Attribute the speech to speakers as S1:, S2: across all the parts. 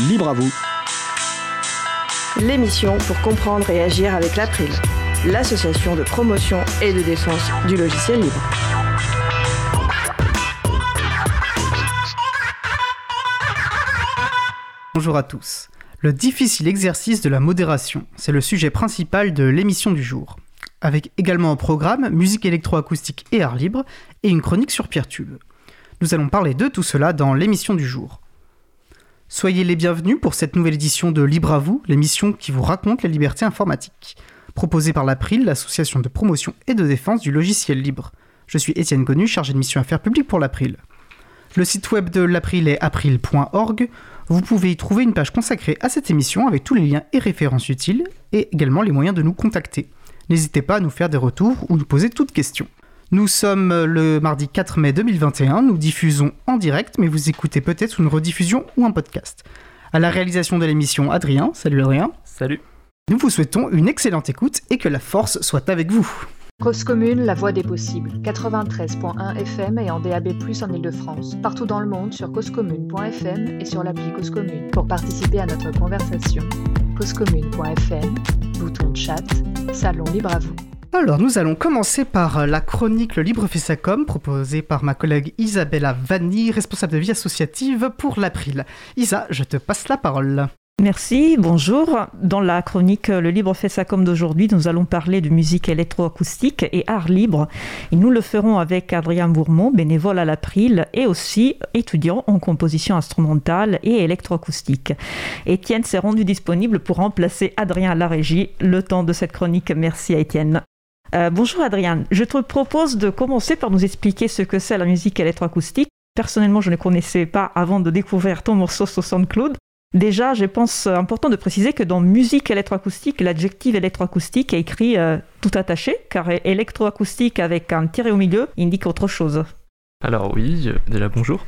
S1: Libre à vous.
S2: L'émission pour comprendre et agir avec l'April, l'association de promotion et de défense du logiciel libre.
S3: Bonjour à tous. Le difficile exercice de la modération, c'est le sujet principal de l'émission du jour. Avec également un programme musique électroacoustique et art libre et une chronique sur Pierre-Tube. Nous allons parler de tout cela dans l'émission du jour. Soyez les bienvenus pour cette nouvelle édition de Libre à vous, l'émission qui vous raconte la liberté informatique, proposée par l'April, l'association de promotion et de défense du logiciel libre. Je suis Étienne Connu, chargé de mission affaires publiques pour l'April. Le site web de l'April est april.org. Vous pouvez y trouver une page consacrée à cette émission avec tous les liens et références utiles et également les moyens de nous contacter. N'hésitez pas à nous faire des retours ou nous poser toutes questions. Nous sommes le mardi 4 mai 2021, nous diffusons en direct, mais vous écoutez peut-être une rediffusion ou un podcast. À la réalisation de l'émission, Adrien. Salut Adrien.
S4: Salut.
S3: Nous vous souhaitons une excellente écoute et que la force soit avec vous.
S5: Cause commune, la voix des possibles. 93.1 FM et en DAB+, en Ile-de-France. Partout dans le monde sur causecommune.fm et sur l'appli Cause Commune. Pour participer à notre conversation, causecommune.fm, bouton de chat, salon libre à vous.
S3: Alors, nous allons commencer par la chronique Le Libre fait sa com, proposée par ma collègue Isabella Vanni, responsable de vie associative pour l'April. Isa, je te passe la parole.
S6: Merci, bonjour. Dans la chronique Le Libre fait sa com d'aujourd'hui, nous allons parler de musique électroacoustique et art libre. Et nous le ferons avec Adrien Bourmont, bénévole à l'April et aussi étudiant en composition instrumentale et électroacoustique. Étienne s'est rendu disponible pour remplacer Adrien à la régie le temps de cette chronique. Merci à Étienne. Euh, bonjour Adrien, je te propose de commencer par nous expliquer ce que c'est la musique électroacoustique. Personnellement, je ne connaissais pas avant de découvrir ton morceau sur SoundCloud. Déjà, je pense important de préciser que dans musique électroacoustique, l'adjectif électroacoustique est écrit euh, tout attaché, car électroacoustique avec un tiré au milieu indique autre chose.
S4: Alors oui, euh, déjà bonjour.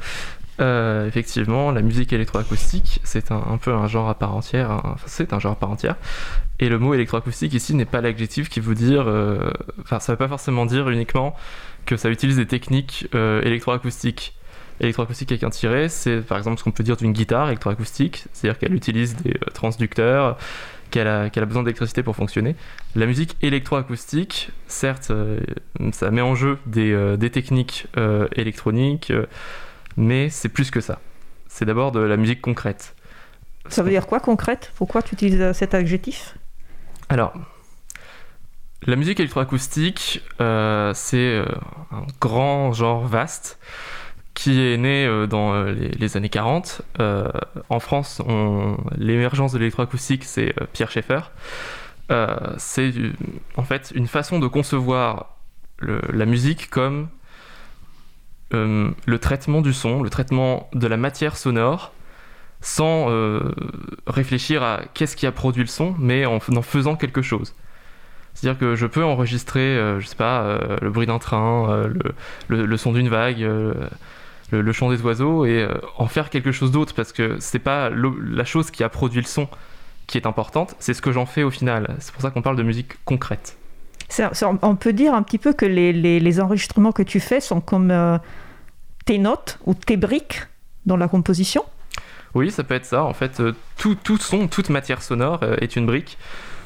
S4: Euh, effectivement, la musique électroacoustique, c'est un, peu un genre à part entière. Enfin, c'est un genre à part entière. Et le mot électroacoustique ici n'est pas l'adjectif qui veut dire. Euh, enfin, ça ne veut pas forcément dire uniquement que ça utilise des techniques euh, électroacoustiques. Électroacoustique avec un tiret, c'est par exemple ce qu'on peut dire d'une guitare électroacoustique, c'est-à-dire qu'elle utilise des transducteurs, qu'elle a, besoin d'électricité pour fonctionner. La musique électroacoustique, certes, ça met en jeu des techniques électroniques mais c'est plus que ça. C'est d'abord de la musique concrète.
S6: Ça veut dire quoi concrète? Pourquoi tu utilises cet adjectif?
S4: Alors, la musique électroacoustique, euh, c'est euh, un grand genre vaste qui est né euh, dans les, années 40. en France, l'émergence de l'électroacoustique, c'est Pierre Schaeffer. c'est en fait une façon de concevoir la musique comme euh, le traitement du son, le traitement de la matière sonore, sans euh, réfléchir à qu'est-ce qui a produit le son, mais en, en faisant quelque chose. C'est-à-dire que je peux enregistrer, euh, je sais pas, le bruit d'un train, le, son d'une vague, le, chant des oiseaux, et en faire quelque chose d'autre, parce que c'est pas la chose qui a produit le son qui est importante, c'est ce que j'en fais au final. C'est pour ça qu'on parle de musique concrète
S6: on peut dire un petit peu que les, enregistrements que tu fais sont comme euh, tes notes ou tes briques dans la composition?
S4: Oui, ça peut être ça. En fait, euh, tout, son, toute matière sonore euh, est une brique.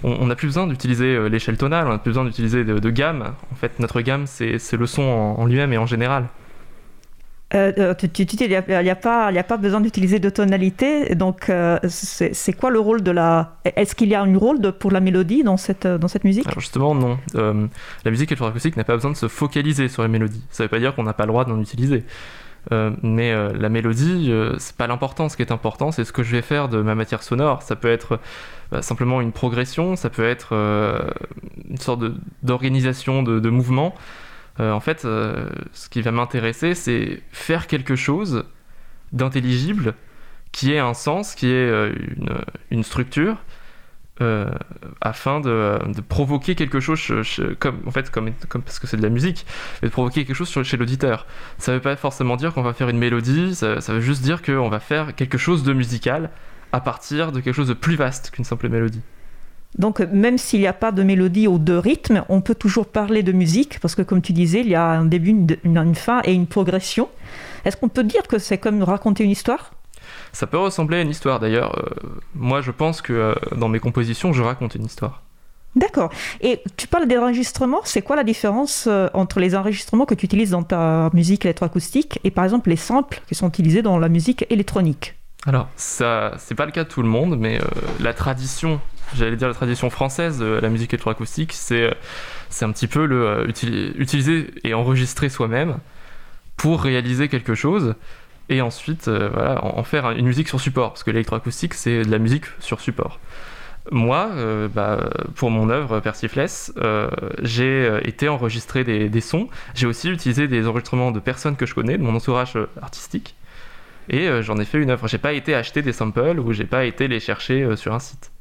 S4: On n'a plus besoin d'utiliser l'échelle tonale, on n'a plus besoin d'utiliser de, gamme. En fait, notre gamme, c'est le son en lui-même et en général.
S6: Euh, euh, tu, dis il n'y a, pas, besoin d'utiliser de tonalité. Donc, euh, c'est quoi le rôle de la. Est-ce qu'il y a un rôle pour la mélodie dans cette, dans cette musique?
S4: Alors Justement, non. la musique électroacoustique n'a pas besoin de se focaliser sur la mélodie. Ça ne veut pas dire qu'on n'a pas le droit d'en utiliser. mais la mélodie, c'est pas l'important. Ce qui est important, c'est ce que je vais faire de ma matière sonore. Ça peut être bah, simplement une progression, ça peut être une sorte d'organisation de, mouvement. Euh, en fait, euh, ce qui va m'intéresser, c'est faire quelque chose d'intelligible, qui ait un sens, qui ait euh, une, structure, afin de, provoquer quelque chose, comme, en fait, parce que c'est de la musique, mais de provoquer quelque chose chez l'auditeur. Ça ne veut pas forcément dire qu'on va faire une mélodie, ça, ça veut juste dire qu'on va faire quelque chose de musical à partir de quelque chose de plus vaste qu'une simple mélodie.
S6: Donc même s'il n'y a pas de mélodie ou de rythme, on peut toujours parler de musique, parce que comme tu disais, il y a un début, une, fin et une progression. Est-ce qu'on peut dire que c'est comme raconter une histoire?
S4: Ça peut ressembler à une histoire d'ailleurs. moi je pense que dans mes compositions je raconte une histoire.
S6: D'accord. Et tu parles des enregistrements, c'est quoi la différence entre les enregistrements que tu utilises dans ta musique électroacoustique et par exemple les samples qui sont utilisés dans la musique électronique?
S4: Alors, ça, c'est pas le cas de tout le monde, mais la tradition j'allais dire la tradition française de la musique électroacoustique, c'est c'est un petit peu le euh, utiliser et enregistrer soi-même pour réaliser quelque chose et ensuite euh, voilà, en, faire une musique sur support parce que l'électroacoustique c'est de la musique sur support. Moi, euh, bah, pour mon œuvre Persifless, j'ai été enregistrer des, des sons. J'ai aussi utilisé des enregistrements de personnes que je connais, de mon entourage artistique, et j'en ai fait une œuvre. J'ai pas été acheter des samples ou j'ai pas été les chercher sur un site.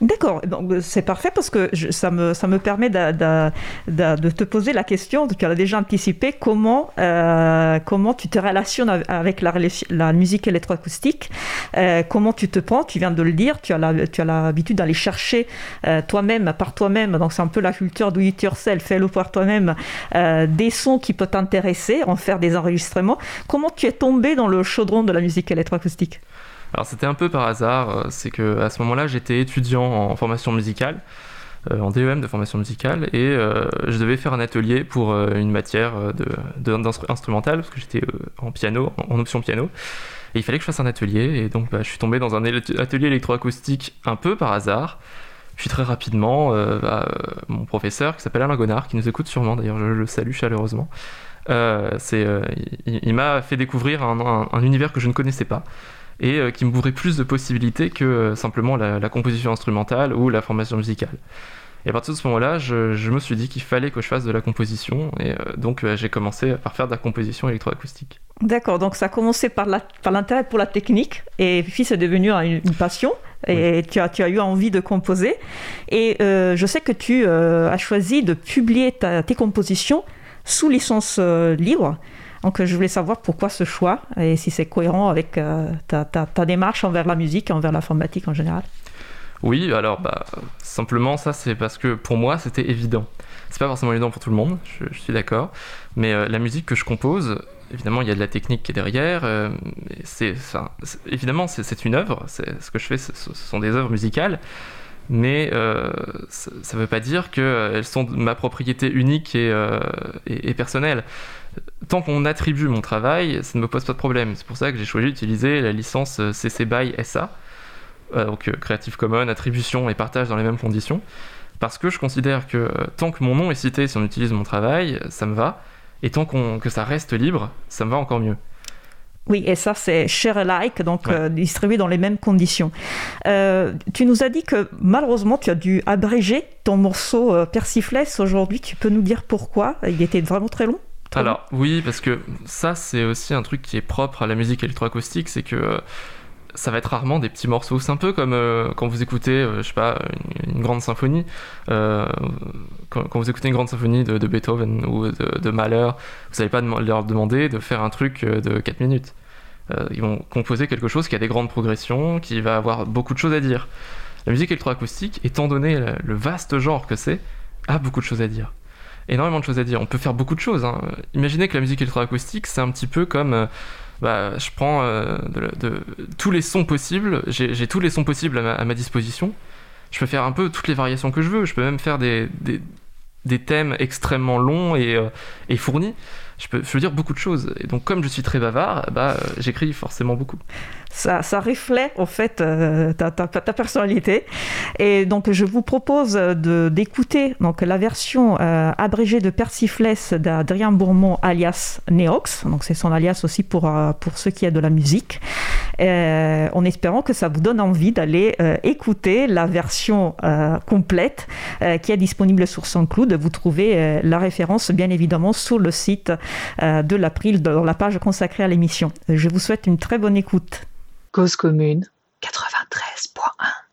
S6: D'accord, euh, c'est parfait parce que ça, me, ça me permet de, te poser la question, tu as déjà anticipé, comment, euh, comment tu te relationnes avec la, musique électroacoustique, euh, comment tu te prends, tu viens de le dire, tu as l'habitude d'aller chercher toi-même, par toi-même, donc c'est un peu la culture do it yourself, fais-le par toi-même, des sons qui peuvent t'intéresser, en faire des enregistrements. Comment tu es tombé dans le chaudron de la musique électroacoustique?
S4: Alors c'était un peu par hasard, euh, c'est que à ce moment-là j'étais étudiant en formation musicale, euh, en DEM de formation musicale, et euh, je devais faire un atelier pour une matière de, instrumentale parce que j'étais en piano, en option piano. Et il fallait que je fasse un atelier, et donc bah, je suis tombé dans un atelier électroacoustique un peu par hasard. Puis très rapidement, bah, mon professeur qui s'appelle Alain Gonard, qui nous écoute sûrement d'ailleurs, je le salue chaleureusement, il, m'a fait découvrir un, univers que je ne connaissais pas et euh, qui m'ouvrait plus de possibilités que euh, simplement la, composition instrumentale ou la formation musicale. Et à partir de ce moment-là, je, me suis dit qu'il fallait que je fasse de la composition, et euh, donc j'ai commencé par faire de la composition électroacoustique.
S6: D'accord, donc ça a commencé par l'intérêt pour la technique, et puis c'est devenu une, passion, et tu, as, tu, as, eu envie de composer. Et je sais que tu as choisi de publier tes compositions sous licence libre. Donc je voulais savoir pourquoi ce choix et si c'est cohérent avec euh, ta, démarche envers la musique envers l'informatique en général.
S4: Oui, alors bah, simplement ça c'est parce que pour moi c'était évident. C'est pas forcément évident pour tout le monde, je, suis d'accord, mais euh, la musique que je compose, évidemment il y a de la technique qui est derrière, euh, évidemment c'est, une œuvre, ce que je fais ce, sont des œuvres musicales, mais ça ne veut pas dire qu'elles sont ma propriété unique et personnelle tant qu'on attribue mon travail, ça ne me pose pas de problème. C'est pour ça que j'ai choisi d'utiliser la licence euh, CC BY SA, euh, donc euh, Creative Commons, attribution et partage dans les mêmes conditions, parce que je considère que tant que mon nom est cité si on utilise mon travail, ça me va, et tant que ça reste libre, ça me va encore mieux.
S6: Oui, et ça, c'est share alike, donc distribué dans les mêmes conditions. tu nous as dit que malheureusement, tu as dû abréger ton morceau Persifless aujourd'hui. Tu peux nous dire pourquoi? Il était vraiment très long?
S4: Alors oui, parce que ça c'est aussi un truc qui est propre à la musique électroacoustique, c'est que euh, ça va être rarement des petits morceaux. C'est un peu comme euh, quand vous écoutez, euh, je sais pas, une, grande symphonie. Quand, vous écoutez une grande symphonie de, Beethoven ou de, Mahler, vous n'allez pas leur demander de faire un truc de 4 minutes. ils vont composer quelque chose qui a des grandes progressions, qui va avoir beaucoup de choses à dire. La musique électroacoustique, étant donné le vaste genre que c'est, a beaucoup de choses à dire énormément de choses à dire. On peut faire beaucoup de choses. Hein. Imaginez que la musique électroacoustique, c'est un petit peu comme. Euh, bah, je prends euh, tous les sons possibles, j'ai tous les sons possibles à ma, disposition. Je peux faire un peu toutes les variations que je veux. Je peux même faire des, des, thèmes extrêmement longs et, euh, et fournis je peux, je peux dire beaucoup de choses. Et donc, comme je suis très bavard, bah, j'écris forcément beaucoup.
S6: Ça, reflète en fait euh, ta, personnalité. Et donc, je vous propose d'écouter la version euh, abrégée de Persifless d'Adrien Bourmont, alias Neox. Donc, c'est son alias aussi pour, pour ceux qui a de la musique. en espérant que ça vous donne envie d'aller écouter la version complète qui est disponible sur SoundCloud. Vous trouvez la référence, bien évidemment, sur le site euh, de l'April dans la page consacrée à l'émission. Je vous souhaite une très bonne écoute.
S5: Cause commune 93.1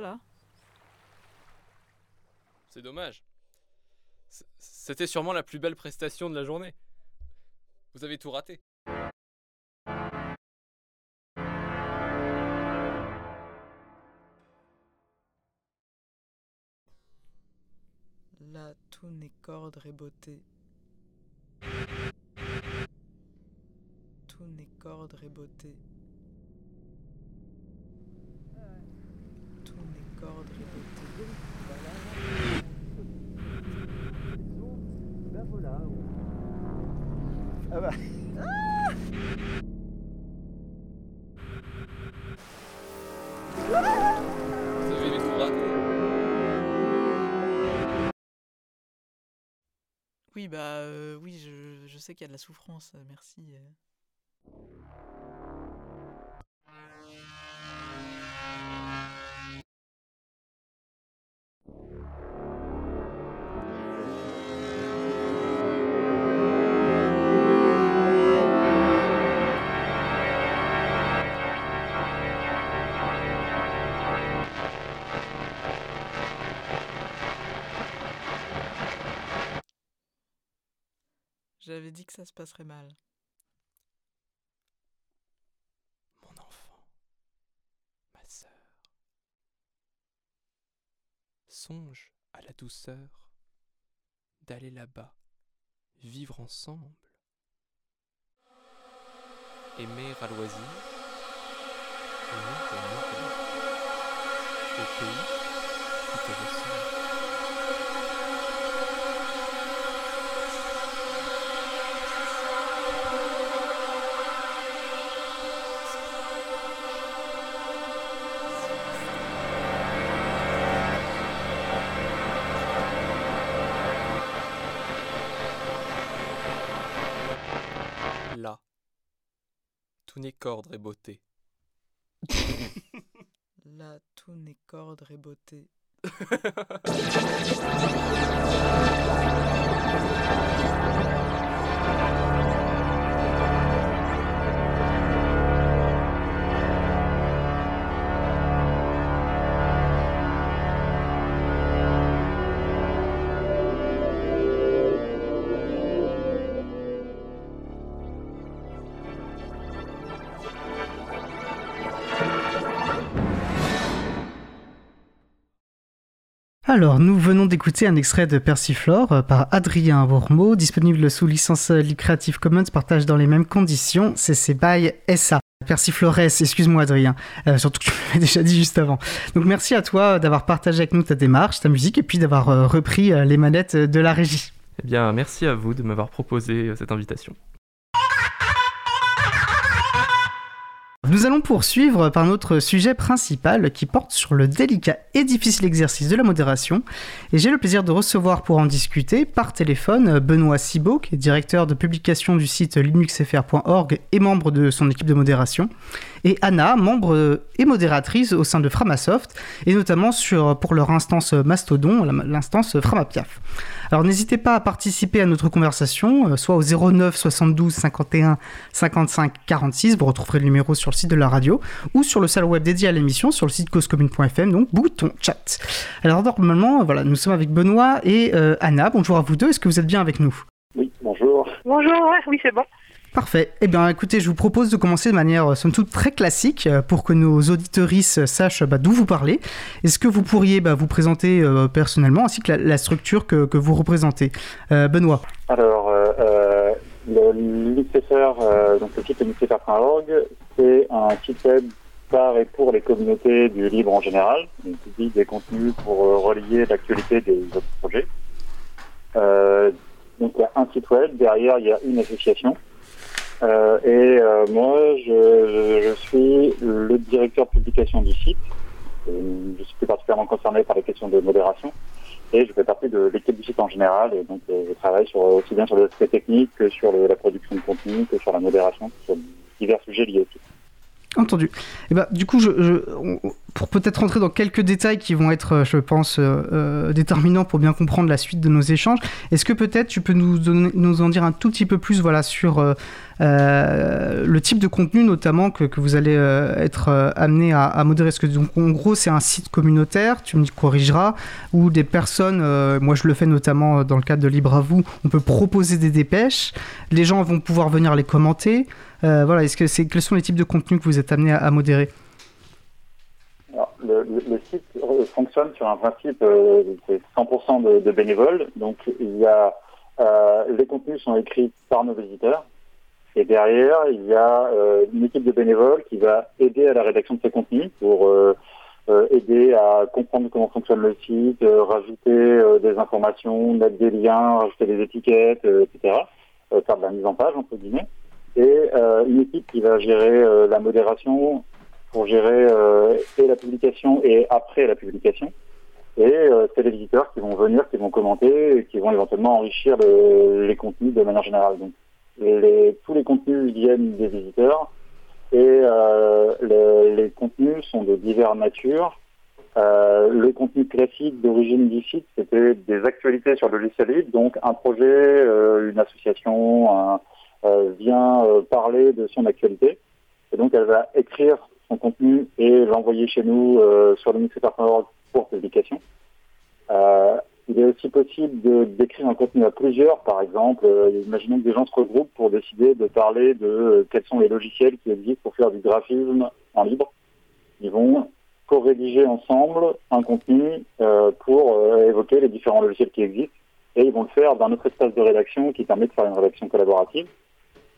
S1: là
S7: C'est dommage. C'était sûrement la plus belle prestation de la journée. Vous avez tout raté.
S1: Là, tout n'est qu'ordre et beauté. Tout n'est qu'ordre et beauté.
S8: Ben voilà. Ah bah.
S7: Vous avez tout raté.
S1: Oui, bah euh, oui, je, je sais qu'il y a de la souffrance, euh, merci. J'avais dit que ça se passerait mal.
S7: Mon enfant, ma sœur, songe à la douceur d'aller là-bas, vivre ensemble, aimer à loisir, au pays qui te. N'est qu'ordre et beauté.
S1: Là, tout n'est qu'ordre et beauté.
S3: Alors, nous venons d'écouter un extrait de Persiflore euh, par Adrien Bourmeau, disponible sous licence euh, Creative Commons, partage dans les mêmes conditions, CC BY SA. Persiflores, excuse-moi Adrien, euh, surtout que tu m'avais déjà dit juste avant. Donc merci à toi d'avoir partagé avec nous ta démarche, ta musique, et puis d'avoir repris les manettes de la régie.
S4: Eh bien, merci à vous de m'avoir proposé cette invitation.
S3: Nous allons poursuivre par notre sujet principal qui porte sur le délicat et difficile exercice de la modération. Et j'ai le plaisir de recevoir pour en discuter par téléphone Benoît Cibot, qui est directeur de publication du site linuxfr.org et membre de son équipe de modération, et Anna, membre et modératrice au sein de Framasoft, et notamment sur, pour leur instance Mastodon, l'instance Framapiaf. Alors n'hésitez pas à participer à notre conversation, euh, soit au 09 72 51 55 46, vous retrouverez le numéro sur le site de la radio, ou sur le salon web dédié à l'émission, sur le site causecommune.fm, donc bouton chat. Alors normalement, voilà, nous sommes avec Benoît et euh, Anna, bonjour à vous deux, est-ce que vous êtes bien avec nous?
S9: Oui, bonjour.
S10: Bonjour, ouais, oui c'est bon.
S3: Parfait. Eh bien, écoutez, je vous propose de commencer de manière, euh, somme toute, très classique euh, pour que nos auditorices sachent bah, d'où vous parlez. Est-ce que vous pourriez bah, vous présenter euh, personnellement ainsi que la, structure que, vous représentez? Benoît
S9: Alors, euh, le donc le site linuxfr.org, c'est un site web par et pour les communautés du libre en général. On publie des contenus pour relier l'actualité des autres projets. Donc, il y a un site web, derrière, il y a une association. Euh, et euh, moi, je, je, suis le directeur publication du site. je suis plus particulièrement concerné par les questions de modération. Et je fais partie de l'équipe du site en général. Et donc, euh, je travaille sur, aussi bien sur les aspects techniques que sur le, la production de contenu, que sur la modération, sur divers sujets liés au site.
S3: Entendu. Bah, du coup, je, je, pour peut-être rentrer dans quelques détails qui vont être, je pense, déterminants pour bien comprendre la suite de nos échanges, est-ce que peut-être tu peux nous, en dire un tout petit peu plus voilà, sur le type de contenu notamment que, vous allez être amené à, modérer? Est-ce que donc, en gros c'est un site communautaire, tu me corrigeras, où des personnes, moi je le fais notamment dans le cadre de Libre à vous, on peut proposer des dépêches, les gens vont pouvoir venir les commenter. Euh, voilà, est-ce que c'est quels sont les types de contenus que vous êtes amené à, modérer?
S9: Le, site fonctionne sur un principe, euh, c'est 100% de, bénévoles. Donc il y a euh, les contenus sont écrits par nos visiteurs. Et derrière, il y a une équipe de bénévoles qui va aider à la rédaction de ces contenus pour aider à comprendre comment fonctionne le site, rajouter des informations, mettre des liens, rajouter des étiquettes, etc. faire de la mise en page, entre guillemets et euh, une équipe qui va gérer euh, la modération pour gérer euh, et la publication et après la publication. Et c'est les visiteurs qui vont venir, qui vont commenter et qui vont éventuellement enrichir les contenus de manière générale. Donc, les, tous les contenus viennent des visiteurs et les, contenus sont de diverses natures. le contenu classique d'origine du site, c'était des actualités sur le logiciel libre, donc un projet, une association, un, euh, vient euh, parler de son actualité. Et donc elle va écrire son contenu et l'envoyer chez nous euh, sur le mixer.org pour publication. il est aussi possible d'écrire un contenu à plusieurs, par exemple. imaginons que des gens se regroupent pour décider de parler de quels sont les logiciels qui existent pour faire du graphisme en libre. Ils vont co-rédiger ensemble un contenu pour évoquer les différents logiciels qui existent et ils vont le faire dans notre espace de rédaction qui permet de faire une rédaction collaborative.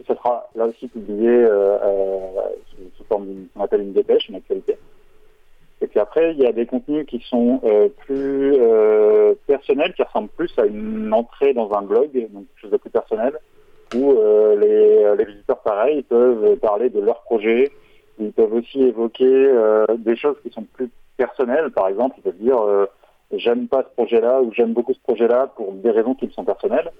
S9: Ce sera là aussi publié euh, euh, sous, forme qu'on appelle une dépêche, une actualité. Et puis après, il y a des contenus qui sont euh, plus personnels, qui ressemblent plus à une entrée dans un blog, donc quelque chose de plus personnel, où les, les, visiteurs, pareil, peuvent parler de leur projet. Ils peuvent aussi évoquer des choses qui sont plus personnelles. Par exemple, ils peuvent dire j'aime pas ce projet-là ou j'aime beaucoup ce projet-là pour des raisons qui me sont personnelles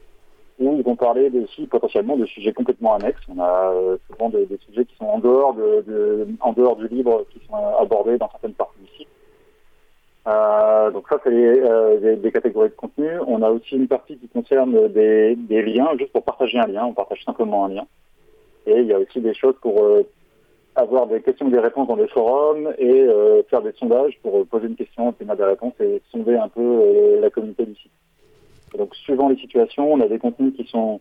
S9: où ils vont parler aussi potentiellement de sujets complètement annexes. On a euh, souvent des, sujets qui sont en dehors, du livre, qui sont abordés dans certaines parties du site. Euh, donc ça, c'est euh, des, catégories de contenu. On a aussi une partie qui concerne des, liens, juste pour partager un lien. On partage simplement un lien. Et il y a aussi des choses pour avoir des questions et des réponses dans des forums et faire des sondages pour poser une question, obtenir des réponses et sonder un peu la communauté du site. Donc, suivant les situations, on a des contenus qui sont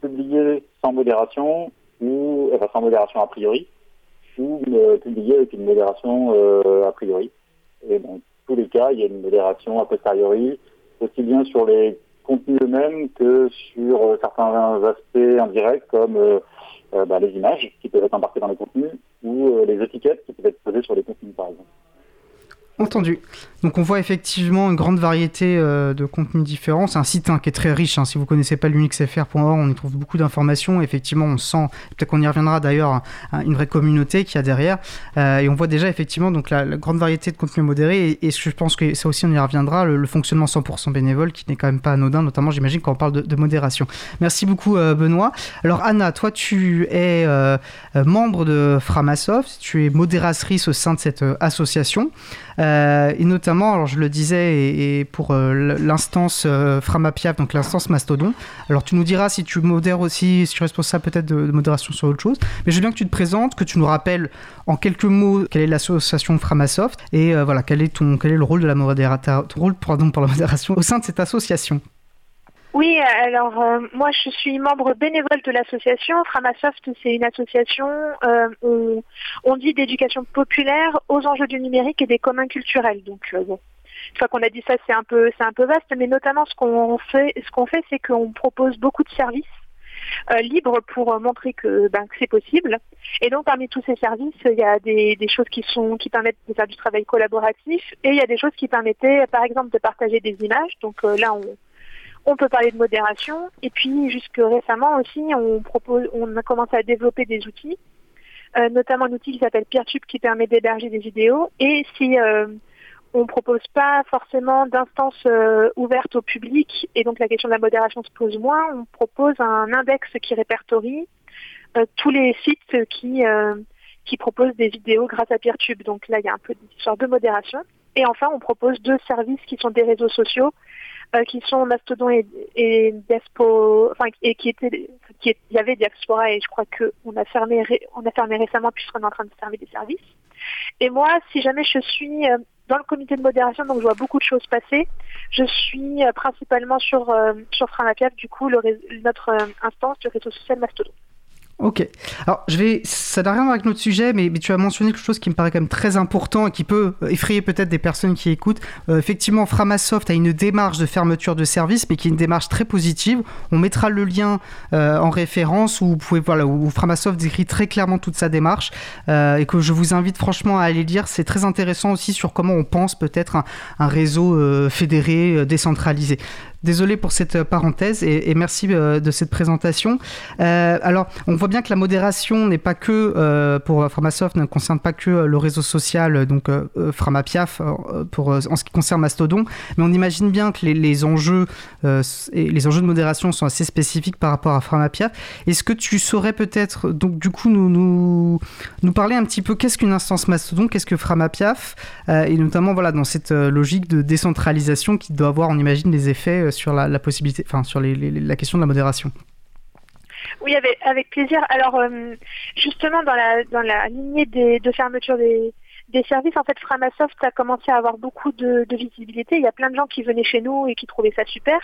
S9: publiés sans modération ou enfin sans modération a priori, ou euh, publiés avec une modération euh, a priori. Et dans tous les cas, il y a une modération a posteriori, aussi bien sur les contenus eux-mêmes que sur euh, certains aspects indirects comme bah, les images qui peuvent être embarquées dans les contenus ou les étiquettes qui peuvent être posées sur les contenus par exemple.
S3: Entendu. Donc on voit effectivement une grande variété euh, de contenus différents. C'est un site hein, qui est très riche. Hein. Si vous connaissez pas l'unixfr.org, on y trouve beaucoup d'informations. Effectivement, on sent, peut-être qu'on y reviendra d'ailleurs, une vraie communauté qui a derrière. Euh, et on voit déjà effectivement donc la, grande variété de contenus modérés. Et, je pense que ça aussi on y reviendra, le, fonctionnement 100% bénévole qui n'est quand même pas anodin, notamment j'imagine quand on parle de, modération. Merci beaucoup euh, Benoît. Alors Anna, toi tu es membre de Framasoft, tu es modératrice au sein de cette association. Euh, et notamment, alors je le disais, pour euh, l'instance euh, Framapiaf, donc l'instance Mastodon. Alors tu nous diras si tu modères aussi, si tu es responsable peut-être de, modération sur autre chose. Mais je veux bien que tu te présentes, que tu nous rappelles en quelques mots quelle est l'association Framasoft et voilà quel est ton quel est le rôle de la modération, rôle pardon, pour la modération au sein de cette association.
S10: Oui, alors euh, moi je suis membre bénévole de l'association. Framasoft, c'est une association, euh, on, dit d'éducation populaire aux enjeux du numérique et des communs culturels. Donc euh, une fois qu'on a dit ça, c'est un peu c'est un peu vaste, mais notamment ce qu'on fait, ce qu'on fait, c'est qu'on propose beaucoup de services libres pour montrer que, ben, que c'est possible. Et donc parmi tous ces services, il y a des, des, choses qui sont qui permettent de faire du travail collaboratif et il y a des choses qui permettaient, par exemple, de partager des images. Donc là, on on peut parler de modération. Et puis, jusque récemment aussi, on, propose, on a commencé à développer des outils, euh, notamment un outil qui s'appelle Peertube qui permet d'héberger des vidéos. Et si euh, on ne propose pas forcément d'instances euh, ouvertes au public, et donc la question de la modération se pose moins, on propose un index qui répertorie tous les sites qui qui propose des vidéos grâce à Peertube. Donc là, il y a un peu d'histoire de modération. Et enfin, on propose deux services qui sont des réseaux sociaux, euh, qui sont Mastodon et, et Despo, enfin, et qui étaient, qui il y avait Diaspora et je crois qu'on a fermé, on a fermé récemment puisqu'on est en train de fermer des services. Et moi, si jamais je suis euh, dans le comité de modération, donc je vois beaucoup de choses passer. Je suis euh, principalement sur, sur Framapiaf, du coup, le, notre instance du réseau social Mastodon.
S3: Ok. Alors, je vais. Ça n'a rien à voir avec notre sujet, mais, tu as mentionné quelque chose qui me paraît quand même très important et qui peut effrayer peut-être des personnes qui écoutent. Euh, effectivement, Framasoft a une démarche de fermeture de service, mais qui est une démarche très positive. On mettra le lien euh, en référence où vous pouvez voilà où Framasoft décrit très clairement toute sa démarche euh, et que je vous invite franchement à aller lire. C'est très intéressant aussi sur comment on pense peut-être un réseau fédéré, décentralisé. Désolé pour cette euh, parenthèse et, merci euh, de cette présentation. Euh, alors, on voit bien que la modération n'est pas que pour Framasoft, ne concerne pas que le réseau social, donc Framapiaf, pour, en ce qui concerne Mastodon, mais on imagine bien que les, enjeux, et les enjeux de modération sont assez spécifiques par rapport à Framapiaf. Est-ce que tu saurais peut-être, donc du coup, nous, nous, parler un petit peu qu'est-ce qu'une instance Mastodon, qu'est-ce que Framapiaf, et notamment voilà, dans cette logique de décentralisation qui doit avoir, on imagine, des effets sur la, question de la modération.
S10: Oui, avec, plaisir. Alors, euh, justement, dans la, dans la lignée de fermeture des, services, en fait, Framasoft a commencé à avoir beaucoup de, visibilité. Il y a plein de gens qui venaient chez nous et qui trouvaient ça super.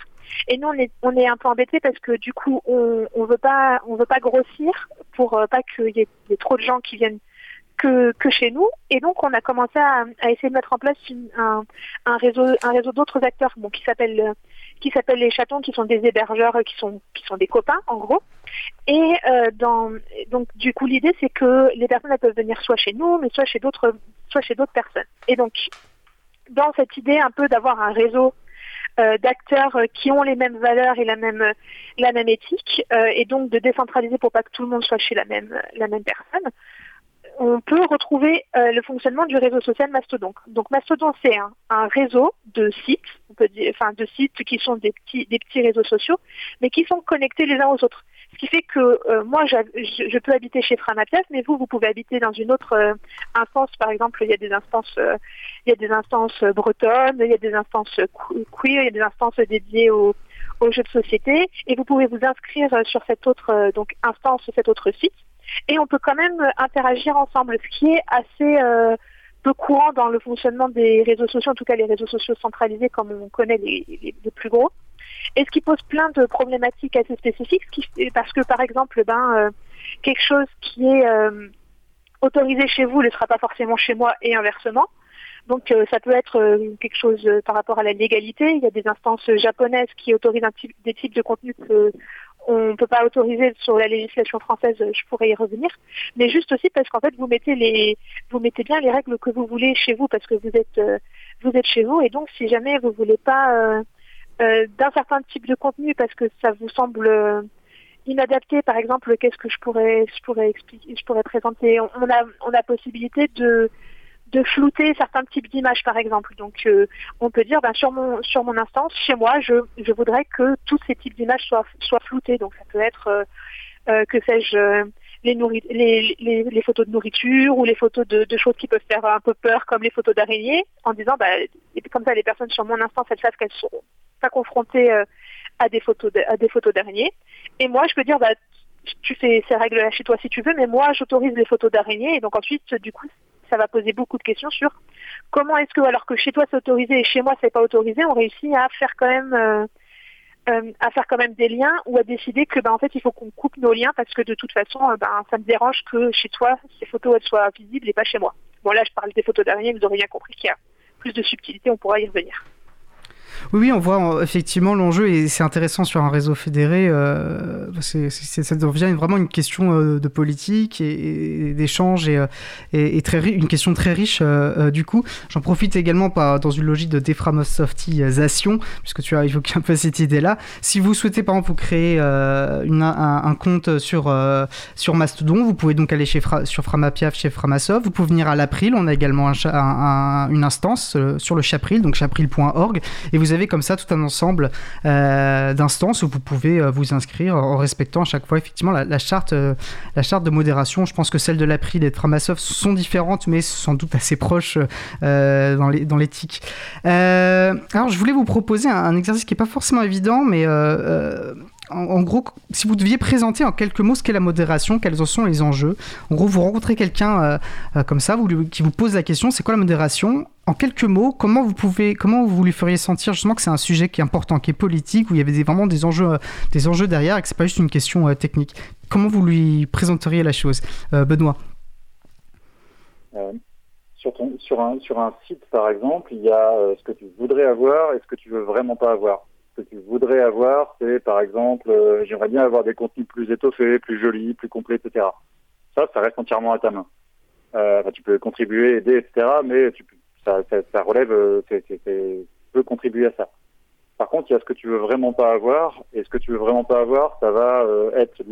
S10: Et nous, on est, on est un peu embêtés parce que du coup, on ne veut pas, on veut pas grossir pour euh, pas qu'il y, ait trop de gens qui viennent que, que, chez nous. Et donc, on a commencé à, essayer de mettre en place un, un, réseau, un réseau d'autres acteurs bon, qui s'appelle qui s'appellent les chatons, qui sont des hébergeurs, qui sont qui sont des copains en gros. Et euh, dans donc du coup l'idée c'est que les personnes elles peuvent venir soit chez nous, mais soit chez d'autres soit chez d'autres personnes. Et donc dans cette idée un peu d'avoir un réseau euh, d'acteurs qui ont les mêmes valeurs et la même la même éthique euh, et donc de décentraliser pour pas que tout le monde soit chez la même la même personne on peut retrouver euh, le fonctionnement du réseau social Mastodon. Donc Mastodon, c'est un, réseau de sites, on peut dire, enfin de sites qui sont des petits, réseaux sociaux, mais qui sont connectés les uns aux autres. Ce qui fait que euh, moi, je, peux habiter chez Framapiaf, mais vous, vous pouvez habiter dans une autre euh, instance. Par exemple, il y a des instances, il y a des instances bretonnes, il y a des instances queer, il y a des instances dédiées aux, aux jeux de société, et vous pouvez vous inscrire sur cette autre donc instance, cet autre site et on peut quand même interagir ensemble, ce qui est assez euh, peu courant dans le fonctionnement des réseaux sociaux, en tout cas les réseaux sociaux centralisés comme on connaît les, plus gros. Et ce qui pose plein de problématiques assez spécifiques, parce que par exemple, ben, euh, quelque chose qui est euh, autorisé chez vous ne sera pas forcément chez moi et inversement. Donc ça peut être quelque chose par rapport à la légalité. Il y a des instances japonaises qui autorisent des types de contenus que on ne peut pas autoriser sur la législation française, je pourrais y revenir, mais juste aussi parce qu'en fait vous mettez les vous mettez bien les règles que vous voulez chez vous parce que vous êtes euh, vous êtes chez vous et donc si jamais vous voulez pas euh, euh, d'un certain type de contenu parce que ça vous semble inadapté, par exemple, qu'est-ce que je pourrais je pourrais expliquer, je pourrais présenter? On a on a possibilité de de flouter certains types d'images par exemple. Donc euh, on peut dire ben, sur mon sur mon instance, chez moi, je, je voudrais que tous ces types d'images soient soient floutés. Donc ça peut être euh, euh, que sais-je les, les, les, les, photos de nourriture ou les photos de, de, choses qui peuvent faire un peu peur comme les photos d'araignées en disant bah, comme ça les personnes sur mon instance elles savent qu'elles seront pas confrontées à des photos à des photos d'araignées. Et moi je peux dire bah, tu fais ces règles là chez toi si tu veux, mais moi j'autorise les photos d'araignées et donc ensuite du coup ça va poser beaucoup de questions sur comment est-ce que, alors que chez toi c'est autorisé et chez moi c'est pas autorisé, on réussit à faire quand même euh, euh, à faire quand même des liens ou à décider que ben en fait il faut qu'on coupe nos liens parce que de toute façon ben ça me dérange que chez toi ces photos elles soient visibles et pas chez moi. Bon là je parle des photos d'araignée, vous aurez bien compris qu'il y a plus de subtilité, on pourra y revenir.
S3: Oui, on voit effectivement l'enjeu et c'est intéressant sur un réseau fédéré. Euh, ça devient vraiment une question euh, de politique et, d'échange et, euh, et, très une question très riche du coup. J'en profite également pas dans une logique de déframosoftisation puisque tu as évoqué un peu cette idée-là. Si vous souhaitez par exemple vous créer une, un, compte sur sur Mastodon, vous pouvez donc aller chez sur Framapiaf, chez Framasoft. Vous pouvez venir à l'April. On a également un, une instance sur le Chapril, donc chapril.org et vous vous avez comme ça tout un ensemble d'instances où vous pouvez vous inscrire en respectant à chaque fois effectivement la, charte, la charte de modération. Je pense que celles de l'April et de Framasoft sont différentes, mais sans doute assez proches dans l'éthique. alors, je voulais vous proposer un exercice qui n'est pas forcément évident, mais en, gros, si vous deviez présenter en quelques mots ce qu'est la modération, quels en sont les enjeux. En gros, vous rencontrez quelqu'un euh, euh, comme ça, qui vous pose la question, c'est quoi la modération? En quelques mots, comment vous pouvez, comment vous lui feriez sentir justement que c'est un sujet qui est important, qui est politique, où il y avait vraiment des enjeux, euh, des enjeux derrière, et que c'est pas juste une question technique? Comment vous lui présenteriez la chose, Benoît?
S9: Sur, un, sur un site, par exemple, il y a ce que tu voudrais avoir et ce que tu veux vraiment pas avoir que tu voudrais avoir, c'est par exemple, euh, j'aimerais bien avoir des contenus plus étoffés, plus jolis, plus complets, etc. Ça, ça reste entièrement à ta main. Euh, tu peux contribuer, aider, etc. Mais ça, relève, euh, tu peux contribuer à ça. Par contre, il y a ce que tu veux vraiment pas avoir, et ce que tu veux vraiment pas avoir, ça va être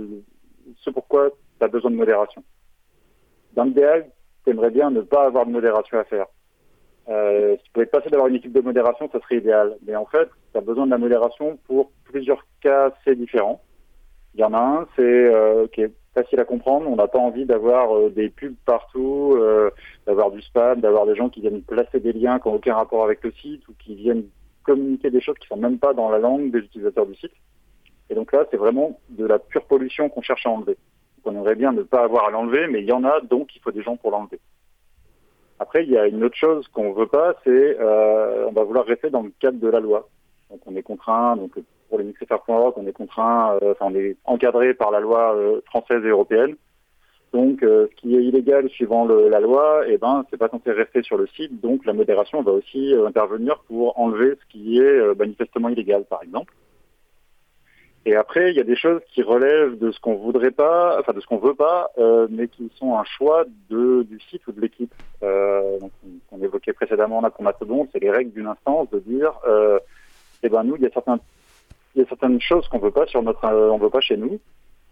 S9: ce pourquoi tu as besoin de modération. Dans l'idéal, tu aimerais bien ne pas avoir de modération à faire. Si tu pouvais passer d'avoir une équipe de modération, ça serait idéal. Mais en fait, tu as besoin de la modération pour plusieurs cas assez différents. Il y en a un, c'est euh, qui est facile à comprendre. On n'a pas envie d'avoir euh, des pubs partout, euh, d'avoir du spam, d'avoir des gens qui viennent placer des liens qui n'ont aucun rapport avec le site ou qui viennent communiquer des choses qui sont même pas dans la langue des utilisateurs du site. Et donc là, c'est vraiment de la pure pollution qu'on cherche à enlever. on aimerait bien ne pas avoir à l'enlever, mais il y en a, donc il faut des gens pour l'enlever. Après, il y a une autre chose qu'on veut pas, c'est euh, on va vouloir rester dans le cadre de la loi. Donc on est contraint, donc pour les mixfr.org, on est contraint, euh, enfin on est encadré par la loi euh, française et européenne. Donc euh, ce qui est illégal suivant le, la loi, eh ben c'est pas censé rester sur le site. Donc la modération va aussi intervenir pour enlever ce qui est manifestement illégal, par exemple. Et après, il y a des choses qui relèvent de ce qu'on voudrait pas, enfin de ce qu'on veut pas, euh, mais qui sont un choix de, du site ou de l'équipe. Euh, on évoquait précédemment là pour Mastodon, c'est les règles d'une instance de dire, euh, eh ben nous, il y a certains, il y a certaines choses qu'on veut pas sur notre, euh, on veut pas chez nous,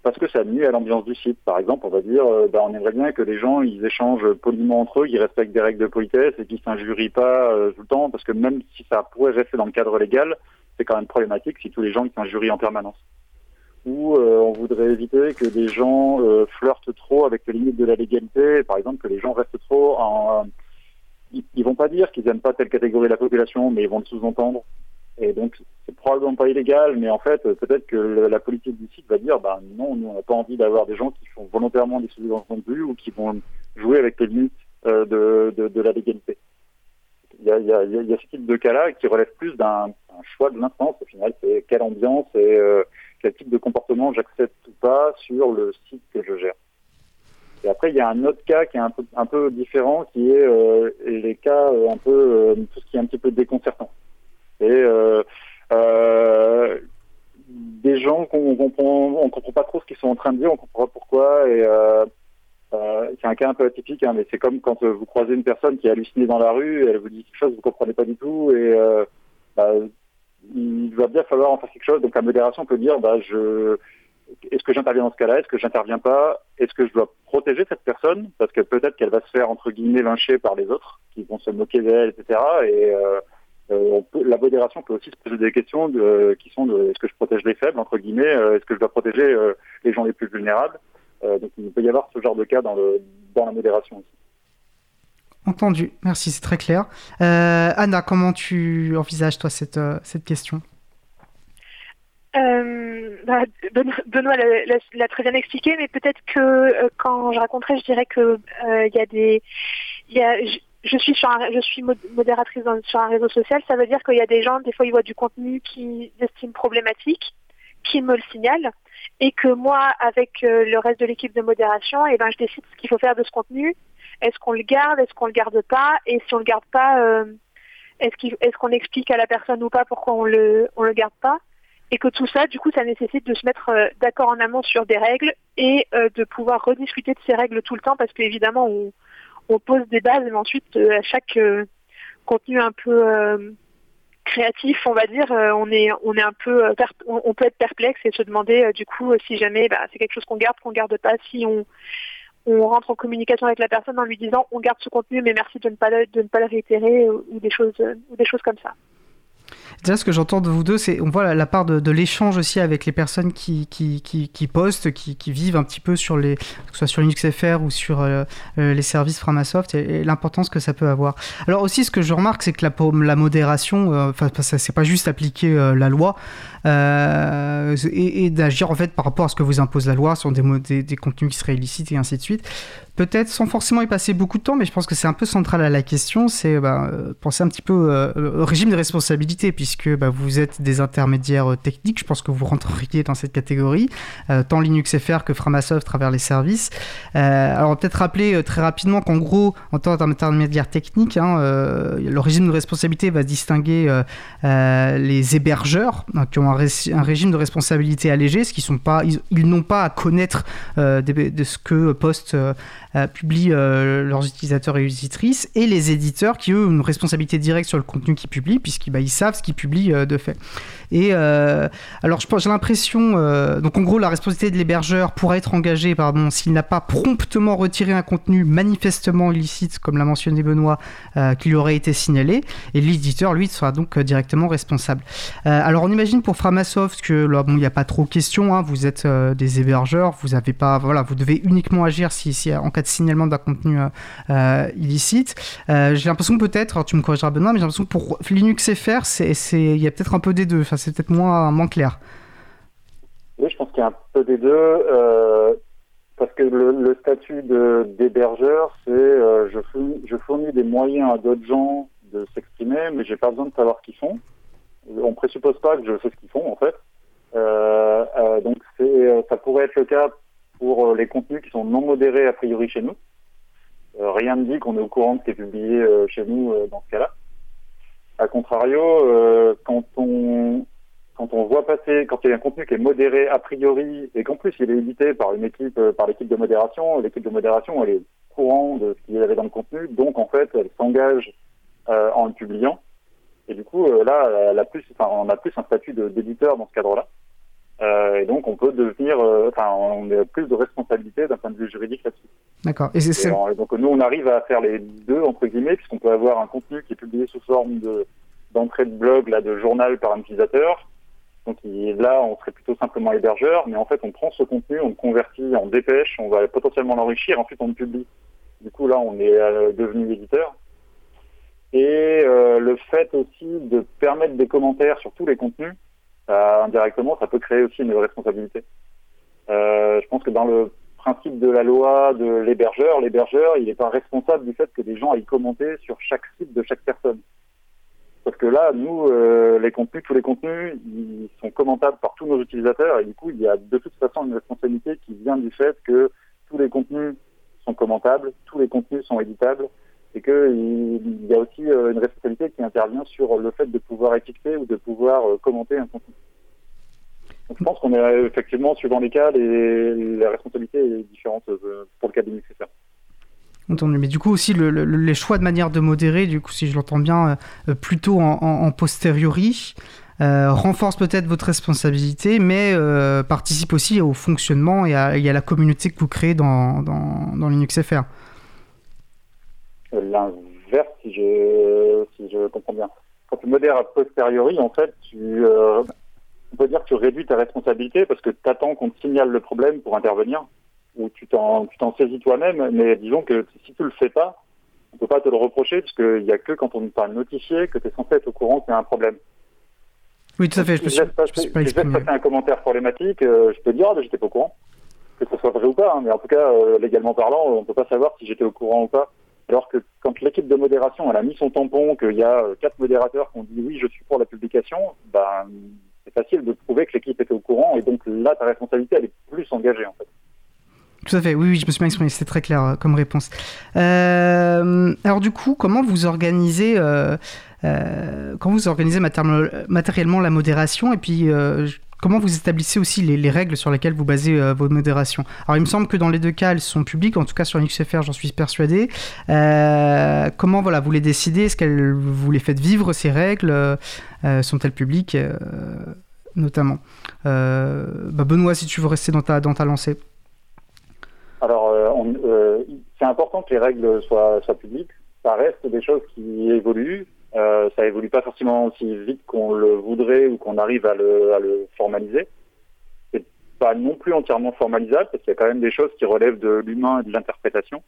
S9: parce que ça nuit à l'ambiance du site. Par exemple, on va dire, euh, ben, on aimerait bien que les gens ils échangent poliment entre eux, qu'ils respectent des règles de politesse et qu'ils s'injurient pas euh, tout le temps, parce que même si ça pourrait rester dans le cadre légal, c'est quand même problématique si tous les gens ils s'injurient en permanence. Ou euh, on voudrait éviter que des gens euh, flirtent trop avec les limites de la légalité, par exemple que les gens restent trop en... Ils, vont pas dire qu'ils n'aiment pas telle catégorie de la population, mais ils vont le sous-entendre. Et donc c'est probablement pas illégal, mais en fait peut-être que la politique du site va dire, bah non, nous on n'a pas envie d'avoir des gens qui font volontairement des sous-entendus ou qui vont jouer avec les limites euh, de, de, de la légalité il y a, y, a, y a, ce type de cas-là qui relève plus d'un choix de l'instance. Au final, c'est quelle ambiance et euh, quel type de comportement j'accepte ou pas sur le site que je gère. Et après, il y a un autre cas qui est un peu, un peu différent, qui est euh, les cas un peu tout ce qui est un petit peu déconcertant. Et euh, euh, des gens qu'on comprend, on comprend pas trop ce qu'ils sont en train de dire, on comprend pas pourquoi et euh, c'est un cas un peu atypique, hein, mais c'est comme quand euh, vous croisez une personne qui est hallucinée dans la rue, elle vous dit quelque chose, vous comprenez pas du tout, et euh, bah, il va bien falloir en faire quelque chose. Donc la modération peut dire, bah, je, est-ce que j'interviens dans ce cas-là, est-ce que j'interviens pas, est-ce que je dois protéger cette personne, parce que peut-être qu'elle va se faire entre guillemets lyncher par les autres, qui vont se moquer d'elle, etc. Et euh, on peut, la modération peut aussi se poser des questions de, qui sont de, est-ce que je protège les faibles entre guillemets, est-ce que je dois protéger les gens les plus vulnérables? Euh, donc il peut y avoir ce genre de cas dans, le, dans la modération aussi.
S3: Entendu, merci, c'est très clair. Euh, Anna, comment tu envisages toi cette, euh, cette question?
S10: Euh, bah, Benoît l'a très bien expliqué, mais peut-être que euh, quand je raconterai, je dirais que il y a des, y a, je, suis sur un, je suis modératrice sur un réseau social, ça veut dire qu'il y a des gens, des fois, ils voient du contenu qu'ils estiment problématique, qui me le signalent, et que moi, avec euh, le reste de l'équipe de modération, et eh ben, je décide ce qu'il faut faire de ce contenu. Est-ce qu'on le garde, est-ce qu'on le garde pas, et si on le garde pas, euh, est-ce qu'on est explique à la personne ou pas pourquoi on le on le garde pas, et que tout ça, du coup, ça nécessite de se mettre euh, d'accord en amont sur des règles et de pouvoir rediscuter de ces règles tout le temps, parce qu'évidemment, on, on pose des bases, mais ensuite, à chaque contenu un peu créatif, on va dire, euh, on est on est un peu euh, on, peut être perplexe et se demander euh, du coup si jamais bah, c'est quelque chose qu'on garde, qu'on garde pas, si on on rentre en communication avec la personne en lui disant on garde ce contenu mais merci de ne pas le, de ne pas le réitérer ou, des choses ou des choses comme ça.
S3: Déjà, ce que j'entends de vous deux, c'est on voit la, part de, l'échange aussi avec les personnes qui, postent, qui, vivent un petit peu sur les, que ce soit sur Linux FR ou sur euh, euh, les services Framasoft et, l'importance que ça peut avoir. Alors aussi, ce que je remarque, c'est que la, modération, euh, c'est pas juste appliquer la loi et, d'agir en fait par rapport à ce que vous impose la loi sur des, des contenus qui seraient illicites et ainsi de suite peut-être sans forcément y passer beaucoup de temps, mais je pense que c'est un peu central à la question, c'est bah, euh, penser un petit peu euh, au régime de responsabilité, puisque bah, vous êtes des intermédiaires euh, techniques, je pense que vous rentreriez dans cette catégorie, tant Linux FR que Framasoft travers les services. alors peut-être rappeler très rapidement qu'en gros, en tant qu'intermédiaire technique, hein, le régime de responsabilité va distinguer les hébergeurs hein, qui ont un, régime de responsabilité allégé, ce qui sont pas, ils, n'ont pas à connaître de, ce que poste publient euh, leurs utilisateurs et utilisatrices, et les éditeurs qui, eux, ont une responsabilité directe sur le contenu qu'ils publient, puisqu'ils bah, savent ce qu'ils publient euh, de fait. Et alors, j'ai l'impression, donc en gros, la responsabilité de l'hébergeur pourra être engagée, pardon, s'il n'a pas promptement retiré un contenu manifestement illicite, comme l'a mentionné Benoît, qui lui aurait été signalé, et l'éditeur, lui, sera donc directement responsable. alors, on imagine pour Framasoft que là, bon, il n'y a pas trop question, hein, vous êtes des hébergeurs, vous avez pas, voilà, vous devez uniquement agir si, si en cas de signalement d'un contenu euh, euh, illicite. Euh, j'ai l'impression peut-être, tu me corrigeras Benoît, mais j'ai l'impression que pour Linux FR, il y a peut-être un peu des deux, enfin, c'est peut-être moins, clair.
S9: Oui, je pense qu'il y a un peu des deux, parce que le, statut d'hébergeur, c'est je, fournis, des moyens à d'autres gens de s'exprimer, mais j'ai pas besoin de savoir qu'ils font. On présuppose pas que je sais ce qu'ils font, en fait. donc ça pourrait être le cas pour euh, les contenus qui sont non modérés a priori chez nous. Euh, rien ne dit qu'on est au courant de ce qui est publié euh, chez nous dans ce cas-là. A contrario, quand on quand on voit passer, quand il y a un contenu qui est modéré a priori et qu'en plus il est édité par une équipe, par l'équipe de modération, l'équipe de modération elle est courant de ce qu'il y avait dans le contenu, donc en fait elle s'engage en le publiant. Et du coup là, elle a plus, enfin, on a plus un statut d'éditeur dans ce cadre-là. Euh, et donc, on peut devenir, euh, enfin, on a plus de responsabilité d'un point de vue juridique là-dessus.
S3: D'accord. Et, c'est
S9: donc, nous, on arrive à faire les deux entre guillemets, puisqu'on peut avoir un contenu qui est publié sous forme de d'entrée de blog, là, de journal par un utilisateur. Donc là, on serait plutôt simplement hébergeur, mais en fait, on prend ce contenu, on le convertit en dépêche, on va potentiellement l'enrichir, ensuite on le publie. Du coup, là, on est euh, devenu éditeur. Et le fait aussi de permettre des commentaires sur tous les contenus, indirectement, ça peut créer aussi une responsabilité. Euh, je pense que dans le principe de la loi de l'hébergeur, l'hébergeur, il n'est pas responsable du fait que des gens aillent commenter sur chaque site de chaque personne. Parce que là, nous, euh, les contenus, tous les contenus, ils sont commentables par tous nos utilisateurs et du coup, il y a de toute façon une responsabilité qui vient du fait que tous les contenus sont commentables, tous les contenus sont éditables et qu'il y a aussi euh, une responsabilité qui intervient sur le fait de pouvoir étiqueter ou de pouvoir euh, commenter un contenu. je pense qu'on est effectivement, suivant les cas, la responsabilité est différente euh, pour le cas.
S3: Entendu. Mais du coup aussi les choix de manière de modérer, du coup si je l'entends bien, plutôt en, posteriori, renforce peut-être votre responsabilité, mais participe aussi au fonctionnement et à, la communauté que vous créez dans, dans, dans Linux FR
S9: l'inverse, si je, si je comprends bien. Quand tu modères a posteriori, en fait, tu, euh, on peut dire que tu réduis ta responsabilité parce que tu attends qu'on te signale le problème pour intervenir, ou tu t'en, saisis toi-même, mais disons que si tu le fais pas, on peut pas te le reprocher, parce qu'il n'y a que quand on t'a notifié que tu es censé être au courant qu'il y a un problème.
S3: Oui, tout à fait. Je,
S9: me suis, pas, je, passer un commentaire problématique, euh, je peux dire, ah, j'étais pas au courant. Que ce soit vrai ou pas, hein, mais en tout cas, euh, légalement parlant, on peut pas savoir si j'étais au courant ou pas. Alors que quand l'équipe de modération a mis son tampon, qu'il y a euh, quatre modérateurs qui ont dit oui, je suis pour la publication, ben, c'est facile de prouver que l'équipe était au courant et donc là, ta responsabilité, elle est plus engagée en fait.
S3: Tout à fait, oui, oui, je me suis bien exprimé, c'est très clair euh, comme réponse. Euh, alors du coup, comment vous organisez, vous organisez matériellement la modération et puis Comment vous établissez aussi les, règles sur lesquelles vous basez euh, vos modérations? Alors, il me semble que dans les deux cas, elles sont publiques. En tout cas, sur XFR, j'en suis persuadé. Euh, comment voilà, vous les décidez? Est-ce que vous les faites vivre ces règles? Euh, Sont-elles publiques notamment? Bah, Benoît, si tu veux rester dans ta, dans ta lancée.
S9: Alors, c'est important que les règles soient, soient publiques. Ça reste des choses qui évoluent. Ça évolue pas forcément aussi vite qu'on le voudrait ou qu'on arrive à le, à le formaliser. C'est pas non plus entièrement formalisable parce qu'il y a quand même des choses qui relèvent de l'humain et de l'interprétation.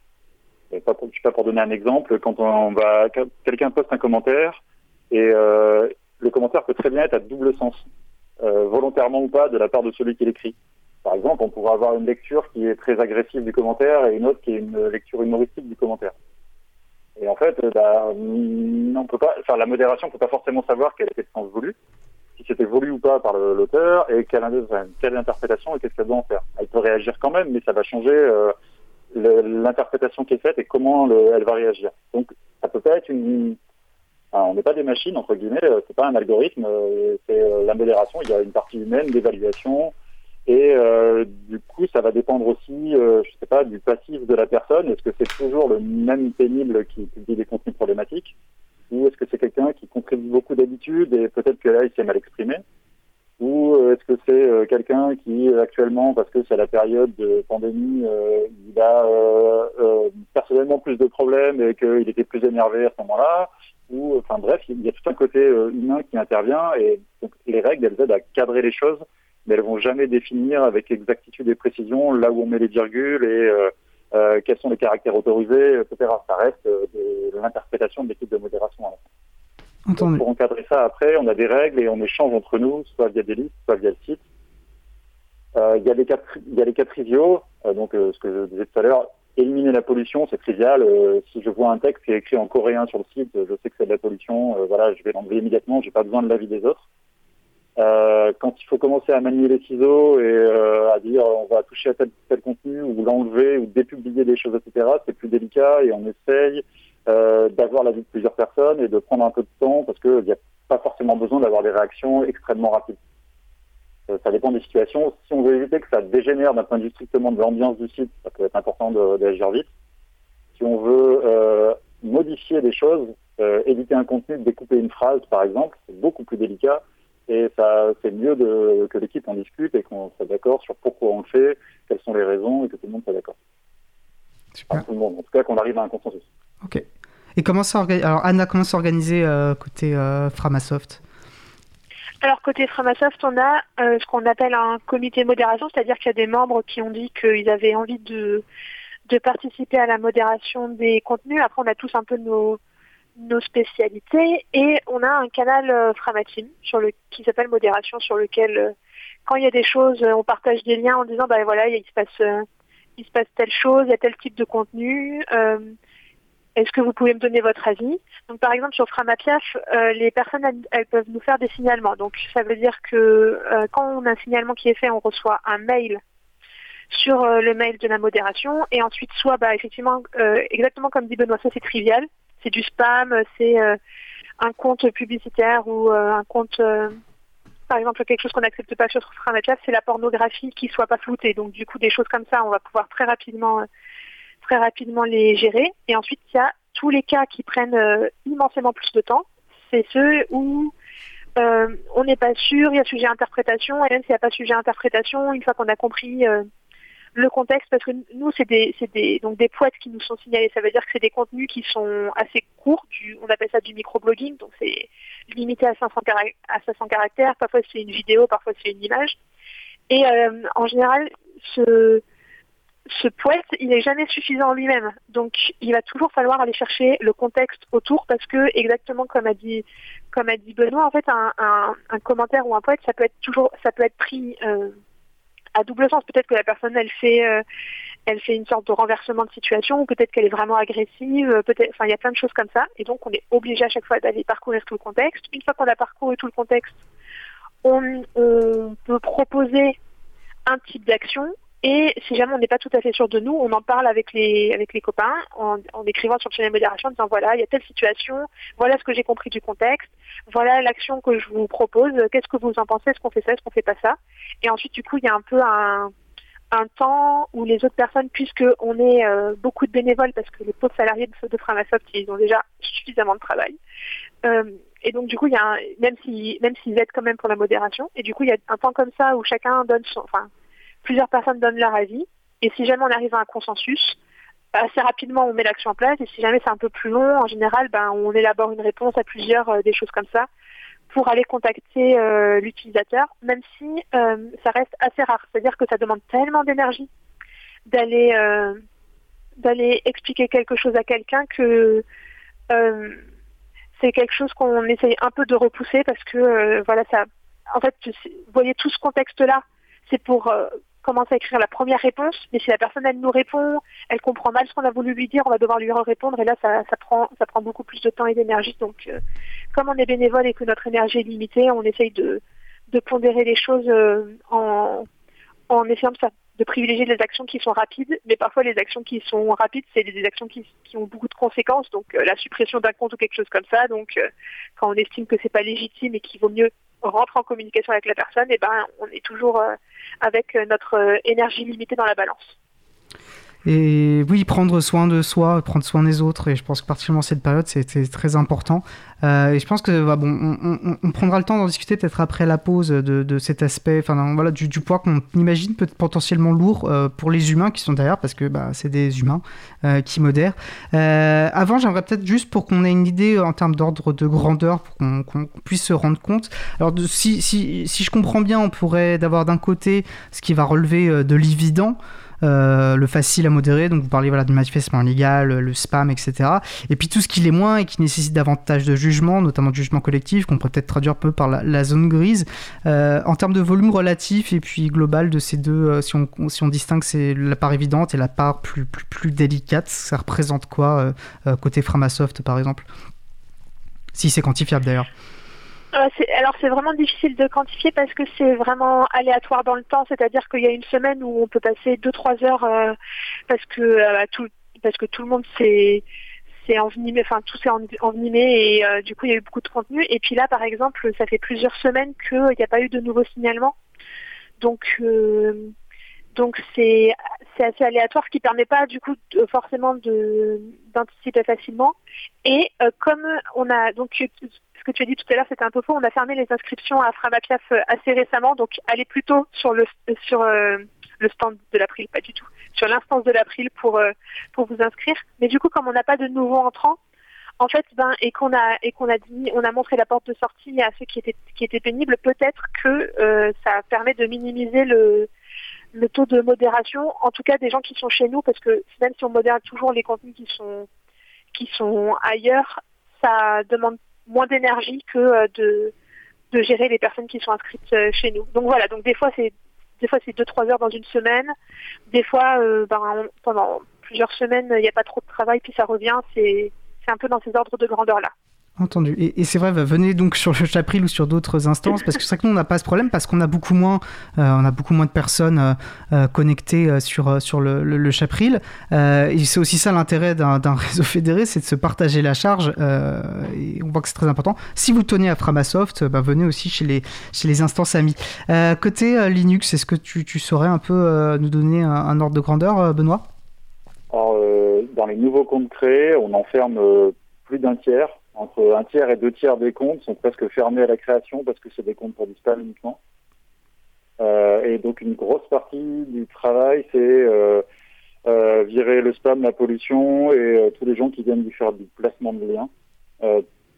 S9: Pas pour, je sais pas pour donner un exemple, quand on va, quelqu'un poste un commentaire et euh, le commentaire peut très bien être à double sens, euh, volontairement ou pas, de la part de celui qui l'écrit. Par exemple, on pourrait avoir une lecture qui est très agressive du commentaire et une autre qui est une lecture humoristique du commentaire. Et en fait, bah, on peut pas, enfin, la modération ne peut pas forcément savoir quel était le sens voulu, si c'était voulu ou pas par l'auteur, et quelle, quelle interprétation et qu'est-ce qu'elle doit en faire. Elle peut réagir quand même, mais ça va changer euh, l'interprétation qui est faite et comment le, elle va réagir. Donc, ça peut pas être une, on n'est pas des machines entre guillemets, euh, c'est pas un algorithme, euh, c'est euh, la modération. Il y a une partie humaine d'évaluation, et euh, du coup, ça va dépendre aussi, euh, je sais pas, du passif de la personne. Est-ce que c'est toujours le même pénible qui publie des contenus problématiques Ou est-ce que c'est quelqu'un qui contribue beaucoup d'habitude et peut-être que là, il s'est mal exprimé Ou euh, est-ce que c'est euh, quelqu'un qui, actuellement, parce que c'est la période de pandémie, euh, il a personnellement plus de problèmes et qu'il était plus énervé à ce moment-là ou enfin bref, il y a tout un côté humain qui intervient et donc les règles elles aident à cadrer les choses mais elles vont jamais définir avec exactitude et précision là où on met les virgules et euh, euh, quels sont les caractères autorisés, etc. Ça reste euh, de, l'interprétation de l'équipe de modération. Donc, pour encadrer ça, après, on a des règles et on échange entre nous, soit via des listes, soit via le site. Il y, a les cas, y a les cas triviaux, donc ce que je disais tout à l'heure, éliminer la pollution, c'est trivial. si je vois un texte qui est écrit en coréen sur le site, je sais que c'est de la pollution, voilà, je vais l'enlever immédiatement, j'ai pas besoin de l'avis des autres. Euh, quand il faut commencer à manier les ciseaux et euh, à dire on va toucher à tel, tel contenu ou l'enlever ou dépublier des choses, etc., c'est plus délicat et on essaye euh, d'avoir l'avis de plusieurs personnes et de prendre un peu de temps parce qu'il n'y a pas forcément besoin d'avoir des réactions extrêmement rapides. Ça dépend des situations. Si on veut éviter que ça dégénère d'un point de vue strictement de l'ambiance du site, ça peut être important d'agir vite. Si on veut modifier des choses, éviter un contenu, découper une phrase par exemple, c'est beaucoup plus délicat et ça, c'est mieux de, que l'équipe en discute et qu'on soit d'accord sur pourquoi on le fait, quelles sont les raisons et que tout le monde soit d'accord. Enfin, tout le monde, en tout cas qu'on arrive à un consensus.
S3: Ok. Et comment ça Alors Anna, comment s'organiser euh, côté euh, Framasoft?
S10: Alors côté Framasoft, on a euh, ce qu'on appelle un comité modération, c'est-à-dire qu'il y a des membres qui ont dit qu'ils avaient envie de, de participer à la modération des contenus. Après, on a tous un peu nos, nos spécialités et on a un canal euh, Framatim sur le, qui s'appelle Modération sur lequel euh, quand il y a des choses, euh, on partage des liens en disant bah voilà il se passe il se passe telle chose, il y a tel type de contenu. est-ce que vous pouvez me donner votre avis? Donc par exemple sur Framapiaf, les personnes elles, peuvent nous faire des signalements. Donc ça veut dire que quand on a un signalement qui est fait, on reçoit un mail sur le mail de la modération et ensuite soit bah effectivement exactement comme dit Benoît, ça c'est trivial c'est du spam, c'est euh, un compte publicitaire ou euh, un compte euh, par exemple, quelque chose qu'on n'accepte pas sur Framatchat, c'est la pornographie qui soit pas floutée. Donc, du coup, des choses comme ça, on va pouvoir très rapidement, très rapidement les gérer. Et ensuite, il y a tous les cas qui prennent immensément plus de temps. C'est ceux où on n'est pas sûr, il y a sujet à interprétation, et même s'il n'y a pas sujet à interprétation, une fois qu'on a compris le contexte parce que nous c'est des c'est des donc des poètes qui nous sont signalés. Ça veut dire que c'est des contenus qui sont assez courts du, on appelle ça du microblogging donc c'est limité à 500 à 500 caractères. Parfois c'est une vidéo parfois c'est une image. Et euh, en général ce ce poète, il n'est jamais suffisant en lui-même. Donc, il va toujours falloir aller chercher le contexte autour parce que, exactement comme a dit, comme a dit Benoît, en fait, un, un, un commentaire ou un poète, ça peut être toujours, ça peut être pris euh, à double sens. Peut-être que la personne, elle fait, euh, elle fait une sorte de renversement de situation, ou peut-être qu'elle est vraiment agressive. Peut-être, enfin, il y a plein de choses comme ça. Et donc, on est obligé à chaque fois d'aller parcourir tout le contexte. Une fois qu'on a parcouru tout le contexte, on, on peut proposer un type d'action. Et si jamais on n'est pas tout à fait sûr de nous, on en parle avec les avec les copains en, en écrivant sur le channel modération en disant voilà, il y a telle situation, voilà ce que j'ai compris du contexte, voilà l'action que je vous propose, qu'est-ce que vous en pensez, est-ce qu'on fait ça, est-ce qu'on fait pas ça? Et ensuite du coup il y a un peu un, un temps où les autres personnes, puisque on est euh, beaucoup de bénévoles, parce que les pauvres salariés de, de Framasoft, ils ont déjà suffisamment de travail. Euh, et donc du coup, il y a un, même si même s'ils aident quand même pour la modération, et du coup il y a un temps comme ça où chacun donne son, enfin plusieurs personnes donnent leur avis, et si jamais on arrive à un consensus, assez rapidement, on met l'action en place. Et si jamais c'est un peu plus long, en général, ben, on élabore une réponse à plusieurs, des choses comme ça, pour aller contacter l'utilisateur, même si ça reste assez rare. C'est-à-dire que ça demande tellement d'énergie d'aller d'aller expliquer quelque chose à quelqu'un que euh, c'est quelque chose qu'on essaye un peu de repousser parce que euh, voilà ça en fait vous voyez tout ce contexte là c'est pour euh, commencer à écrire la première réponse mais si la personne elle nous répond elle comprend mal ce qu'on a voulu lui dire on va devoir lui répondre et là ça, prend ça prend beaucoup plus de temps et d'énergie donc comme on est bénévole et que notre énergie est limitée on essaye de pondérer les choses en en essayant de privilégier les actions qui sont rapides, mais parfois les actions qui sont rapides, c'est des actions qui, ont beaucoup de conséquences, donc euh, la suppression d'un compte ou quelque chose comme ça. Donc euh, quand on estime que c'est pas légitime et qu'il vaut mieux rentrer en communication avec la personne, et eh ben on est toujours euh, avec notre énergie limitée dans la balance.
S3: Et oui, prendre soin de soi, prendre soin des autres. Et je pense que particulièrement cette période, c'était très important. Euh, et je pense que bah, bon, on, prendra le temps d'en discuter peut-être après la pause de, cet aspect, enfin voilà, du, poids qu'on imagine peut être potentiellement lourd euh, pour les humains qui sont derrière, parce que bah, c'est des humains euh, qui modèrent. Avant, j'aimerais peut-être juste pour qu'on ait une idée en termes d'ordre de grandeur, pour qu'on puisse se rendre compte. Alors si, si je comprends bien, on pourrait d'avoir d'un côté ce qui va relever de l'évident. Euh, le facile à modérer, donc vous parlez voilà, du manifestement illégal, le spam, etc. Et puis tout ce qui l'est moins et qui nécessite davantage de jugement, notamment de jugement collectif, qu'on peut peut-être traduire un peu par la, zone grise. Euh, en termes de volume relatif et puis global de ces deux, euh, si, on, si on distingue c'est la part évidente et la part plus, plus, plus délicate, ça représente quoi côté Framasoft par exemple? Si c'est quantifiable d'ailleurs.
S10: Euh, alors c'est vraiment difficile de quantifier parce que c'est vraiment aléatoire dans le temps, c'est-à-dire qu'il y a une semaine où on peut passer 2-3 heures euh, parce que euh, tout parce que tout le monde s'est envenimé, enfin tout s'est envenimé et du coup il y a eu beaucoup de contenu. Et puis là par exemple, ça fait plusieurs semaines qu'il n'y a pas eu de nouveaux signalements, donc donc c'est assez aléatoire, ce qui permet pas du coup forcément d'anticiper facilement. Et comme on a donc ce que tu as dit tout à l'heure, c'était un peu faux. On a fermé les inscriptions à Framapiaf euh, assez récemment, donc allez plutôt sur le sur euh, le stand de l'April, pas du tout, sur l'instance de l'April pour euh, pour vous inscrire. Mais du coup, comme on n'a pas de nouveaux entrants, en fait, ben et qu'on a et qu'on a dit, on a montré la porte de sortie à ceux qui étaient qui étaient pénibles, peut-être que ça permet de minimiser le le taux de modération, en tout cas des gens qui sont chez nous, parce que même si on modère toujours les contenus qui sont qui sont ailleurs, ça demande moins d'énergie que euh, de, de gérer les personnes qui sont inscrites euh, chez nous. Donc voilà, donc des fois c'est des fois c'est deux trois heures dans une semaine, des fois euh, ben, pendant plusieurs semaines il n'y a pas trop de travail puis ça revient, c'est c'est un peu dans ces ordres de grandeur là.
S3: Entendu. Et, c'est vrai, venez donc sur le Chapril ou sur d'autres instances, parce que c'est vrai que nous, on n'a pas ce problème, parce qu'on a beaucoup moins, euh, a beaucoup moins de personnes euh, euh, connectées sur, sur le, le, Chapril. et c'est aussi ça l'intérêt d'un réseau fédéré, c'est de se partager la charge. et on voit que c'est très important. Si vous tenez à Framasoft, bah, venez aussi chez les, chez les instances amies. côté Linux, est-ce que tu, tu, saurais un peu nous donner un, ordre de grandeur, Benoît?
S9: Alors, dans les nouveaux comptes créés, on enferme plus d'un tiers entre un tiers et deux tiers des comptes sont presque fermés à la création parce que c'est des comptes pour du spam uniquement. Euh, et donc une grosse partie du travail, c'est euh, euh, virer le spam, la pollution et tous les gens qui viennent lui faire du placement de liens.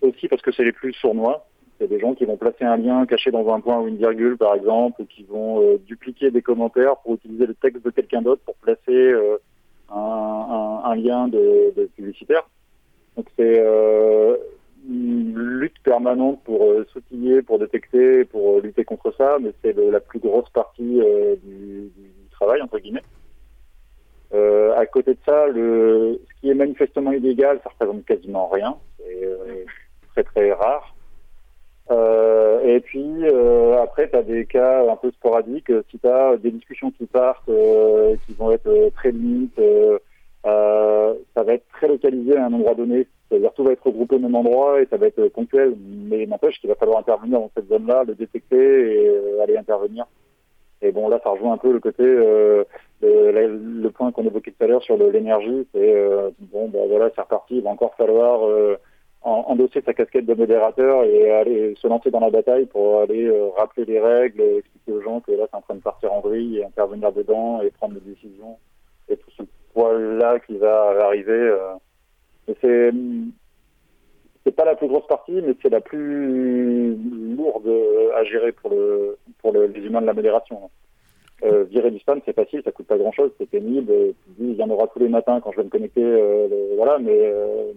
S9: aussi parce que c'est les plus sournois. C'est des gens qui vont placer un lien caché dans un point ou une virgule, par exemple, ou qui vont dupliquer des commentaires pour utiliser le texte de quelqu'un d'autre pour placer un, lien de, de publicitaire. Donc c'est euh, une lutte permanente pour euh, s'outiller, pour détecter, pour euh, lutter contre ça, mais c'est la plus grosse partie du, du, travail entre guillemets. Euh, à côté de ça, le, ce qui est manifestement illégal, ça représente quasiment rien, c'est très très rare. Euh, et puis après, tu as des cas un peu sporadiques. Si tu as des discussions qui partent, qui vont être très limites, euh, ça va être très localisé à un endroit donné, c'est-à-dire tout va être regroupé au même endroit et ça va être ponctuel, mais n'empêche qu'il va falloir intervenir dans cette zone-là, le détecter et euh, aller intervenir. Et bon, là, ça rejoint un peu le côté, euh, le, point qu'on évoquait tout à l'heure sur l'énergie, c'est euh, bon, ben voilà, c'est reparti, il va encore falloir euh, endosser sa casquette de modérateur et aller se lancer dans la bataille pour aller rappeler les règles, expliquer aux gens que là, c'est en train de partir en vrille et intervenir dedans et prendre des décisions et tout, poids-là qui va arriver. Et c'est c'est pas la plus grosse partie, mais c'est la plus lourde à gérer pour le le, les humains de la modération. Euh, virer du spam, c'est facile, ça coûte pas grand chose, c'est pénible. Il y en aura tous les matins quand je vais me connecter, euh, voilà, mais euh,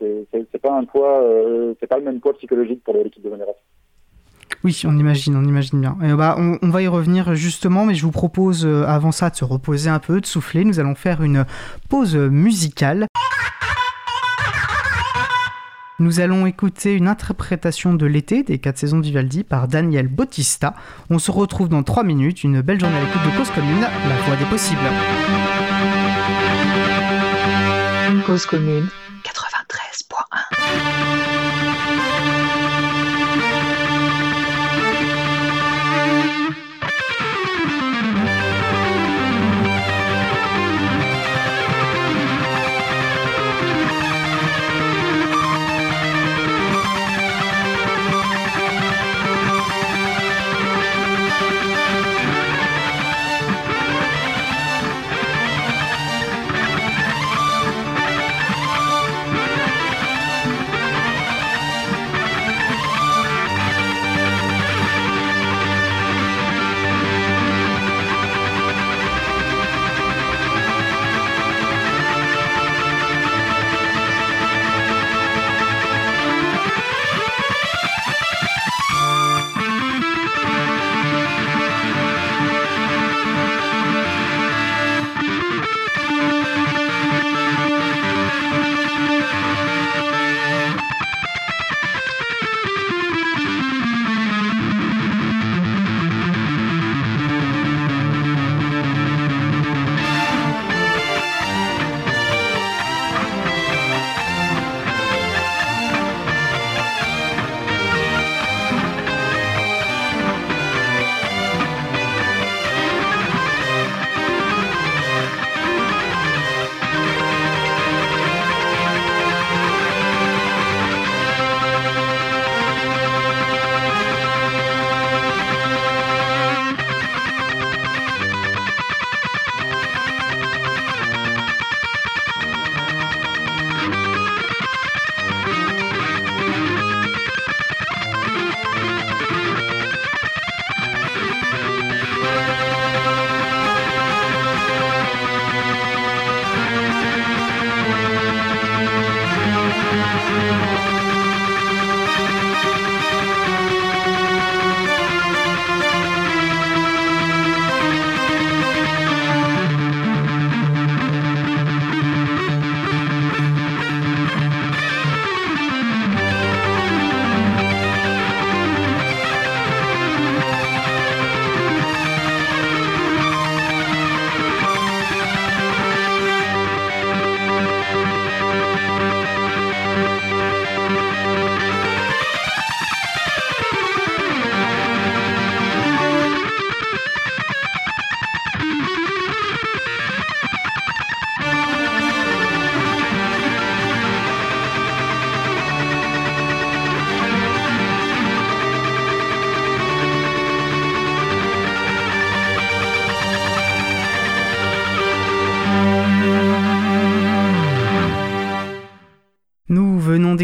S9: c'est pas un poids, euh, c'est pas le même poids psychologique pour l'équipe de modération.
S3: Oui, on imagine, on imagine bien. Bah, on, on, va y revenir justement, mais je vous propose euh, avant ça de se reposer un peu, de souffler. Nous allons faire une pause musicale. Nous allons écouter une interprétation de l'été des 4 saisons de Vivaldi par Daniel Bautista. On se retrouve dans 3 minutes. Une belle journée à l'écoute de Cause Commune, la voix des possibles.
S5: Cause Commune 93.1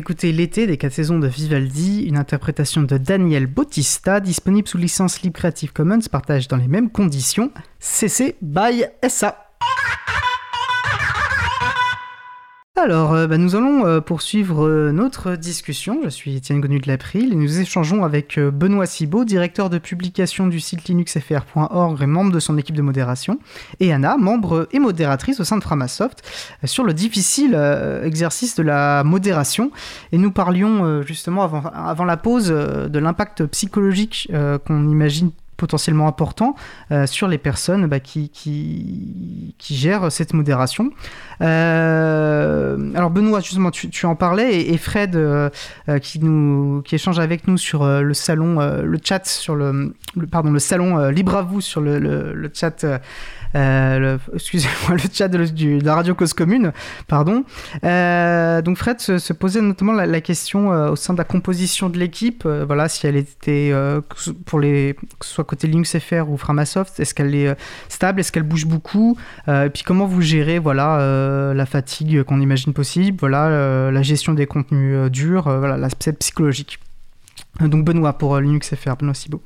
S3: d'écouter L'été des 4 saisons de Vivaldi, une interprétation de Daniel Bautista, disponible sous licence libre Creative Commons, partage dans les mêmes conditions. CC by SA. Alors, euh, bah, nous allons euh, poursuivre euh, notre discussion. Je suis Étienne Gonu de l'April et nous échangeons avec Benoît Cibot, directeur de publication du site linuxfr.org et membre de son équipe de modération, et Anna, membre et modératrice au sein de Framasoft, sur le difficile exercice de la modération. Et nous parlions justement avant, la pause de l'impact psychologique qu'on imagine potentiellement important euh, sur les personnes bah, qui, qui, gèrent cette modération. Euh, alors Benoît, justement, tu, tu en parlais, et, Fred, euh, qui, nous, qui échange avec nous sur le salon, le chat sur le, pardon, le salon Libre à vous sur le, le chat. Euh, excusez-moi, le chat de, la radio Cause Commune, pardon. Euh, donc Fred se, posait notamment la, la question euh, au sein de la composition de l'équipe, voilà, si elle était pour les, que ce soit côté Linux FR ou Framasoft Est-ce qu'elle est stable Est-ce qu'elle bouge beaucoup Et puis comment vous gérez voilà, la fatigue qu'on imagine possible, voilà, la gestion des contenus durs, voilà, l'aspect psychologique donc Benoît pour Linux FR, Benoît Cibot.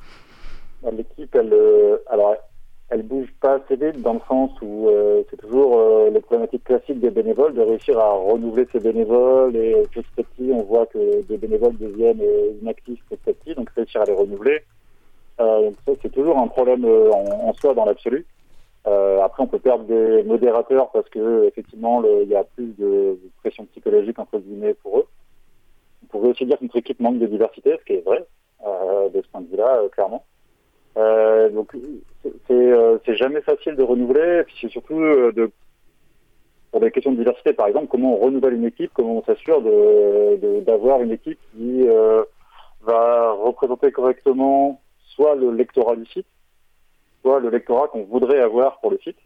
S9: L'équipe, elle, alors, elle bouge pas assez vite dans le sens où euh, c'est toujours euh, les problématiques classiques des bénévoles de réussir à renouveler ces bénévoles et euh, petit à petit on voit que des bénévoles deviennent inactifs petit à petit donc réussir à les renouveler ça c'est toujours un problème en, soi dans l'absolu. Après on peut perdre des modérateurs parce que effectivement il y a plus de pression psychologique entre guillemets pour eux. On pourrait aussi dire que notre équipe manque de diversité ce qui est vrai de ce point de vue là clairement euh, donc euh, c'est jamais facile de renouveler, puis c'est surtout euh, de pour des questions de diversité, par exemple, comment on renouvelle une équipe, comment on s'assure d'avoir de, une équipe qui va représenter correctement soit le lectorat du site, soit le lectorat qu'on voudrait avoir pour le site.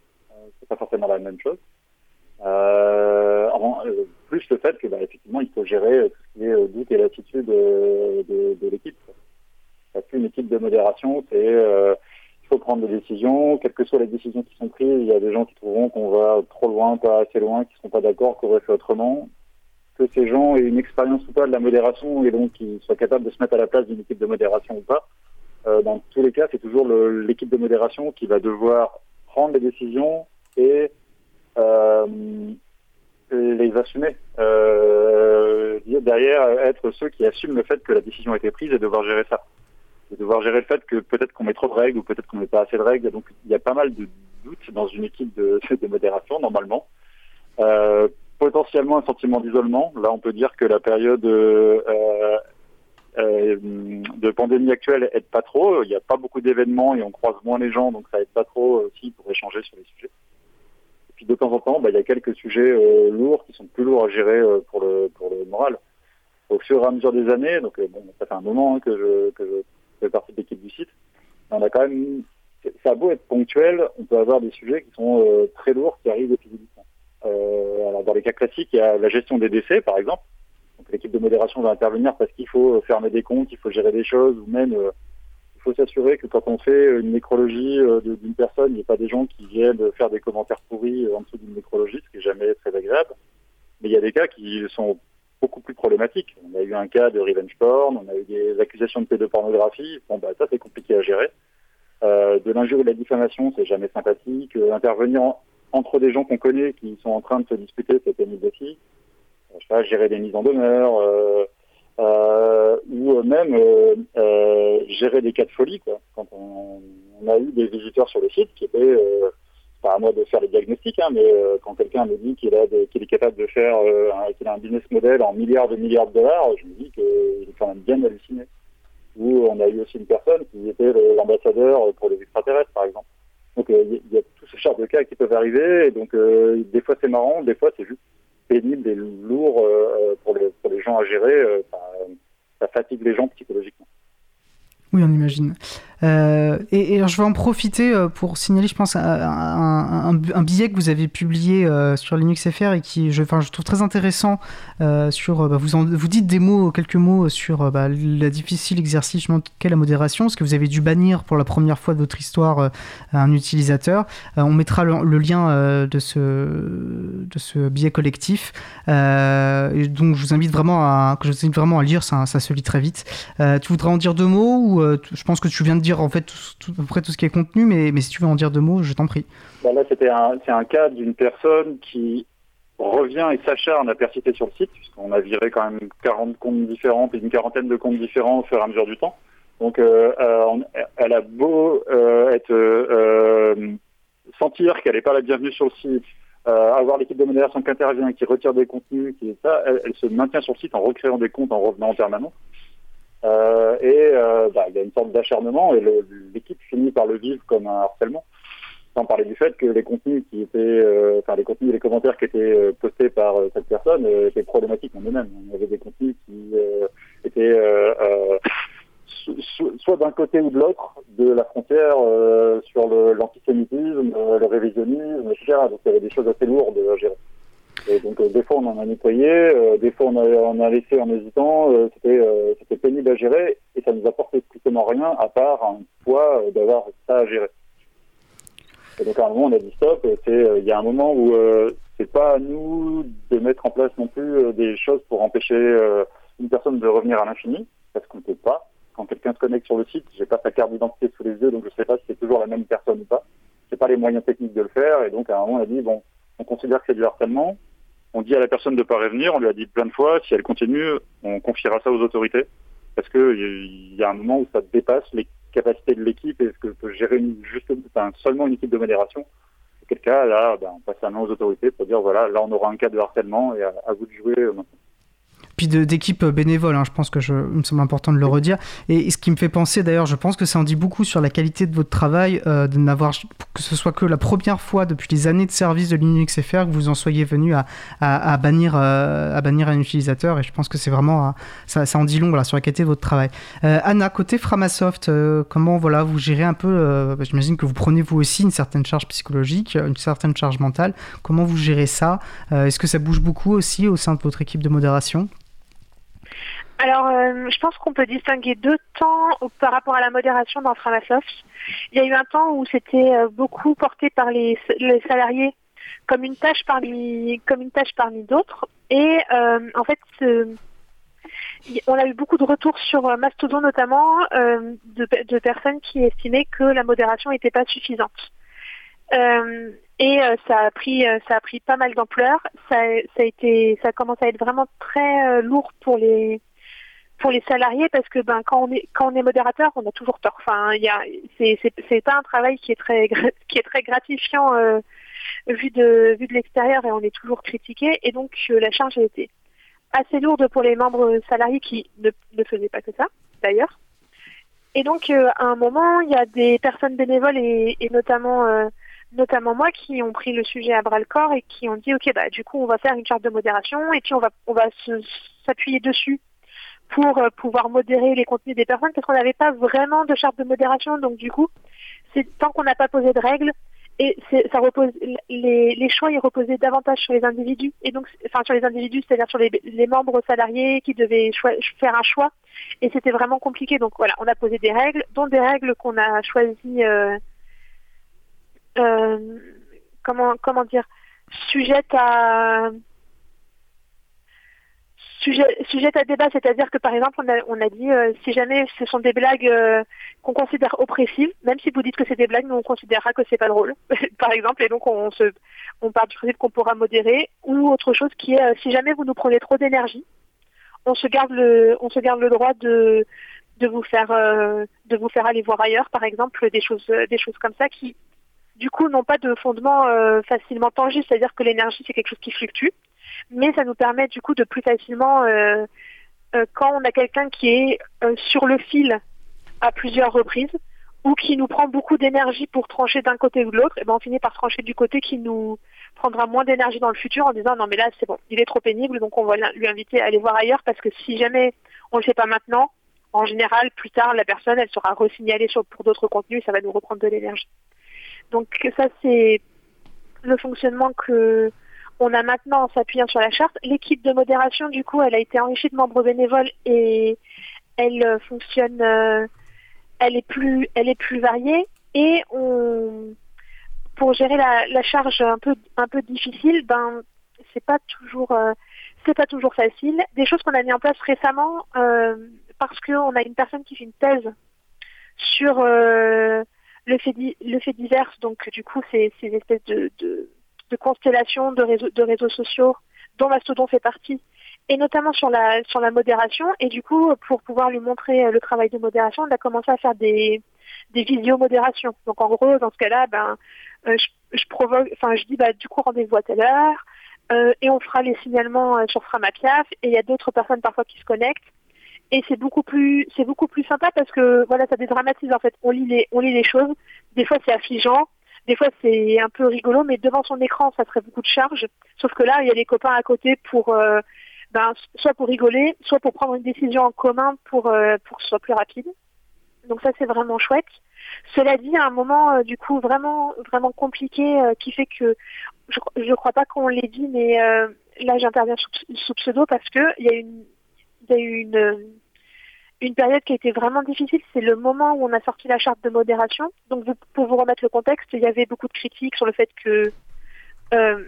S9: c'est pas forcément la même chose. plus le fait que bah, effectivement il faut gérer tout ce qui est doute et l'attitude de, de l'équipe. Parce qu'une équipe de modération, c'est euh, il faut prendre des décisions, quelles que soient les décisions qui sont prises, il y a des gens qui trouveront qu'on va trop loin, pas assez loin, qui ne seront pas d'accord, qu'on aurait fait autrement. Que ces gens aient une expérience ou pas de la modération et donc qu'ils soient capables de se mettre à la place d'une équipe de modération ou pas. Euh, dans tous les cas, c'est toujours l'équipe de modération qui va devoir prendre les décisions et euh, les assumer. Euh, derrière, être ceux qui assument le fait que la décision a été prise et devoir gérer ça de devoir gérer le fait que peut-être qu'on met trop de règles ou peut-être qu'on met pas assez de règles. Donc il y a pas mal de doutes dans une équipe de, de modération normalement. Euh, potentiellement un sentiment d'isolement. Là, on peut dire que la période euh, euh, de pandémie actuelle aide pas trop. Il n'y a pas beaucoup d'événements et on croise moins les gens, donc ça aide pas trop aussi pour échanger sur les sujets. Et puis de temps en temps, bah, il y a quelques sujets lourds qui sont plus lourds à gérer pour le pour le moral. Au fur et à mesure des années, donc bon, ça fait un moment hein, que je que je fait partie de l'équipe du site. On a quand même, ça a beau être ponctuel, on peut avoir des sujets qui sont euh, très lourds, qui arrivent épisodiquement. Euh, alors dans les cas classiques, il y a la gestion des décès, par exemple. L'équipe de modération va intervenir parce qu'il faut fermer des comptes, il faut gérer des choses, ou même euh, il faut s'assurer que quand on fait une nécrologie d'une personne, il n'y ait pas des gens qui viennent faire des commentaires pourris en dessous d'une nécrologie, ce qui est jamais très agréable. Mais il y a des cas qui sont beaucoup plus problématique. On a eu un cas de revenge porn, on a eu des accusations de pédopornographie. Bon, bah, ça, c'est compliqué à gérer. Euh, de l'injure ou de la diffamation, c'est jamais sympathique. Euh, intervenir entre des gens qu'on connaît qui sont en train de se disputer, c'est pénible aussi. Euh, je sais pas, gérer des mises en demeure, euh, euh ou même gérer des cas de folie. Quoi. Quand on, on, a eu des visiteurs sur le site qui étaient à moi de faire les diagnostics, hein, mais euh, quand quelqu'un me dit qu'il est capable de faire, euh, qu'il a un business model en milliards de milliards de dollars, je me dis qu'il est quand même bien halluciné. Ou on a eu aussi une personne qui était l'ambassadeur pour les extraterrestres, par exemple. Donc euh, il y, a tout ce genre de cas qui peuvent arriver, et donc des fois c'est marrant, des fois c'est juste pénible et lourd pour les gens à gérer, ça fatigue les gens psychologiquement.
S3: Oui, on imagine. Euh, et, je vais en profiter euh, pour signaler, je pense, un, billet que vous avez publié euh, sur Linux FR et qui, je, je trouve très intéressant. sur, bah, vous, vous dites des mots, quelques mots sur bah, la difficile exercice qu'est la modération, parce que vous avez dû bannir pour la première fois de votre histoire un utilisateur. on mettra le, lien de ce de ce billet collectif. Et donc, je vous invite vraiment à, que je vous invite vraiment à lire. Ça, ça se lit très vite. tu voudrais en dire deux mots ou je pense que tu viens de dire en fait tout, près tout ce qui est contenu, mais, si tu veux en dire deux mots, je t'en prie.
S9: Bah là, c'était un, cas d'une personne qui revient et s'acharne à persister sur le site, puisqu'on a viré quand même 40 comptes différents, et une quarantaine de comptes différents au fur et à mesure du temps. Donc, euh, euh, elle a beau euh, sentir qu'elle n'est pas la bienvenue sur le site, avoir l'équipe de modération qui intervient, qui retire des contenus, qui ça, elle, elle, se maintient sur le site en recréant des comptes, en revenant en permanence. Euh, et euh, bah, il y a une sorte d'acharnement et l'équipe finit par le vivre comme un harcèlement. Sans parler du fait que les contenus qui étaient, euh, enfin les contenus les commentaires qui étaient postés par cette personne étaient problématiques en eux-mêmes. Y avait des contenus qui étaient soit d'un côté ou de l'autre de la frontière sur l'antisémitisme, le, le, révisionnisme, etc. Donc il y avait des choses assez lourdes à gérer. Donc euh, des fois on en a nettoyé, euh, des fois on a, a laissé en hésitant, euh, c'était c'était pénible à gérer. Et ça nous apporte strictement rien à part un poids euh, d'avoir ça à gérer. Et donc à un moment on a dit stop, c'est euh, il y a un moment où euh, c'est pas à nous de mettre en place non plus euh, des choses pour empêcher euh, une personne de revenir à l'infini, parce qu'on ne peut pas. Quand quelqu'un se connecte sur le site, j'ai pas sa carte d'identité sous les yeux, donc je sais pas si c'est toujours la même personne ou pas. J'ai pas les moyens techniques de le faire, et donc à un moment on a dit bon, on considère que c'est du harcèlement. On dit à la personne de pas revenir, on lui a dit plein de fois, si elle continue, on confiera ça aux autorités, parce que il y a un moment où ça dépasse les capacités de l'équipe et ce que peut gérer juste, enfin, seulement une équipe de modération. Auquel cas, là, ben, on passe la main aux autorités pour dire voilà, là on aura un cas de harcèlement et à, à vous de jouer euh, maintenant
S3: puis d'équipes bénévoles. hein, je pense que je, me semble important de le redire. Et, ce qui me fait penser, d'ailleurs, je pense que ça en dit beaucoup sur la qualité de votre travail, euh, de n'avoir que ce soit que la première fois depuis les années de service de Linux FR que vous en soyez venu à, à, bannir euh, à bannir un utilisateur. Et je pense que c'est vraiment ça, en dit long sur la qualité de votre travail. Euh, Anna, côté Framasoft, comment voilà vous gérez un peu bah, J'imagine que vous prenez vous aussi une certaine charge psychologique, une certaine charge mentale. Comment vous gérez ça? Est-ce que ça bouge beaucoup aussi au sein de votre équipe de modération?
S10: Alors, euh, je pense qu'on peut distinguer deux temps par rapport à la modération dans Framasoft. Il y a eu un temps où c'était euh, beaucoup porté par les, les salariés comme une tâche parmi comme une tâche parmi d'autres. Et euh, en fait, on a eu beaucoup de retours sur euh, Mastodon notamment euh, de, de personnes qui estimaient que la modération n'était pas suffisante. Et ça a pris ça a pris pas mal d'ampleur. Ça, a- ça a été ça commence à être vraiment très lourd pour les pour les salariés parce que ben quand on est quand on est modérateur on a toujours tort. Enfin il y a c'est pas un travail qui est très qui est très gratifiant euh, vu de vu de l'extérieur et on est toujours critiqué. Et donc euh, la charge a été assez lourde pour les membres salariés qui ne, ne faisaient pas que ça d'ailleurs. Et donc euh, à un moment il y a des personnes bénévoles et, et notamment euh, notamment moi qui ont pris le sujet à bras le corps et qui ont dit ok bah du coup on va faire une charte de modération et puis on va on va s'appuyer dessus pour euh, pouvoir modérer les contenus des personnes parce qu'on n'avait pas vraiment de charte de modération. Donc du coup, c'est tant qu'on n'a pas posé de règles et ça repose les, les choix ils reposaient davantage sur les individus et donc enfin sur les individus, c'est-à-dire sur les, les membres salariés qui devaient faire un choix et c'était vraiment compliqué. Donc voilà, on a posé des règles, dont des règles qu'on a choisies. euh, euh, comment comment dire sujettes à sujet, sujet à débat, c'est-à-dire que par exemple, on a, on a dit euh, si jamais ce sont des blagues euh, qu'on considère oppressives, même si vous dites que c'est des blagues, nous on considérera que c'est pas drôle, par exemple, et donc on se, on part du principe qu'on pourra modérer, ou autre chose qui est euh, si jamais vous nous prenez trop d'énergie, on se garde le, on se garde le droit de de vous faire euh, de vous faire aller voir ailleurs, par exemple, des choses des choses comme ça qui du coup n'ont pas de fondement euh, facilement tangible, c'est-à-dire que l'énergie c'est quelque chose qui fluctue mais ça nous permet du coup de plus facilement, euh, euh, quand on a quelqu'un qui est euh, sur le fil à plusieurs reprises, ou qui nous prend beaucoup d'énergie pour trancher d'un côté ou de l'autre, et ben on finit par trancher du côté qui nous prendra moins d'énergie dans le futur en disant non mais là c'est bon, il est trop pénible, donc on va lui inviter à aller voir ailleurs parce que si jamais on le fait pas maintenant, en général plus tard la personne elle sera resignalée pour d'autres contenus, ça va nous reprendre de l'énergie. Donc ça c'est le fonctionnement que on a maintenant en s'appuyant sur la charte. L'équipe de modération, du coup, elle a été enrichie de membres bénévoles et elle euh, fonctionne, euh, elle est plus, variée et pour gérer la, charge un peu, difficile, ben c'est pas toujours, euh, c'est pas toujours facile. Des choses qu'on a mis en place récemment parce qu'on a une personne qui fait une thèse sur le fait, divers, donc du coup c'est c'est une espèce de, de de constellations de réseaux, sociaux dont Mastodon fait partie, et notamment sur la, sur la modération. Et du coup, pour pouvoir lui montrer euh, le travail de modération, on a commencé à faire des, des visio-modérations. Donc en gros, dans ce cas-là, ben, euh, je, provoque, enfin je dis bah du coup rendez-vous à telle heure, euh, et on fera les signalements sur Framapiaf, et il y a d'autres personnes parfois qui se connectent. Et c'est beaucoup plus, c'est beaucoup plus sympa parce que voilà, ça dédramatise en fait. On lit les, on lit les choses. Des fois c'est affligeant, des fois, c'est un peu rigolo, mais devant son écran, ça serait beaucoup de charge. Sauf que là, il y a les copains à côté pour, euh, ben, soit pour rigoler, soit pour prendre une décision en commun pour, euh, pour que ce soit plus rapide. Donc ça, c'est vraiment chouette. Cela dit, à un moment, euh, du coup, vraiment, vraiment compliqué, qui fait que je, je crois pas qu'on l'ait dit, mais là, j'interviens sous, sous pseudo parce que il y a une, il y a eu une, une période qui a été vraiment difficile, c'est le moment où on a sorti la charte de modération. Donc, pour vous remettre le contexte, il y avait beaucoup de critiques sur le fait que euh,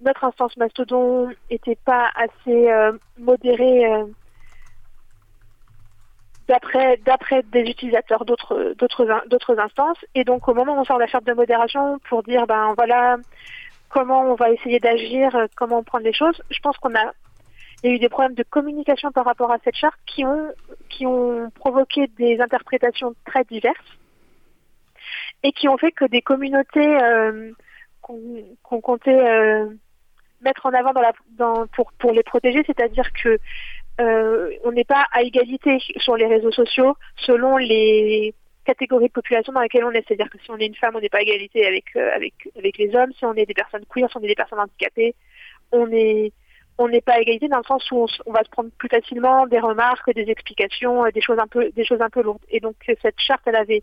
S10: notre instance Mastodon n'était pas assez euh, modérée euh, d'après des utilisateurs d'autres instances. Et donc, au moment où on sort la charte de modération pour dire, ben voilà, comment on va essayer d'agir, comment prendre les choses, je pense qu'on a il y a eu des problèmes de communication par rapport à cette charte qui ont, qui ont provoqué des interprétations très diverses et qui ont fait que des communautés euh, qu'on comptait euh, mettre en avant pour, pour les protéger, c'est-à-dire que euh, on n'est pas à égalité sur les réseaux sociaux selon les catégories de population dans lesquelles on est. C'est-à-dire que si on est une femme, on n'est pas à égalité avec, avec, avec les hommes. Si on est des personnes queer, si on est des personnes handicapées, on est on n'est pas égalité dans le sens où on, va se prendre plus facilement des remarques, des explications, euh, des choses un peu, des choses un peu lourdes. Et donc euh, cette charte, elle avait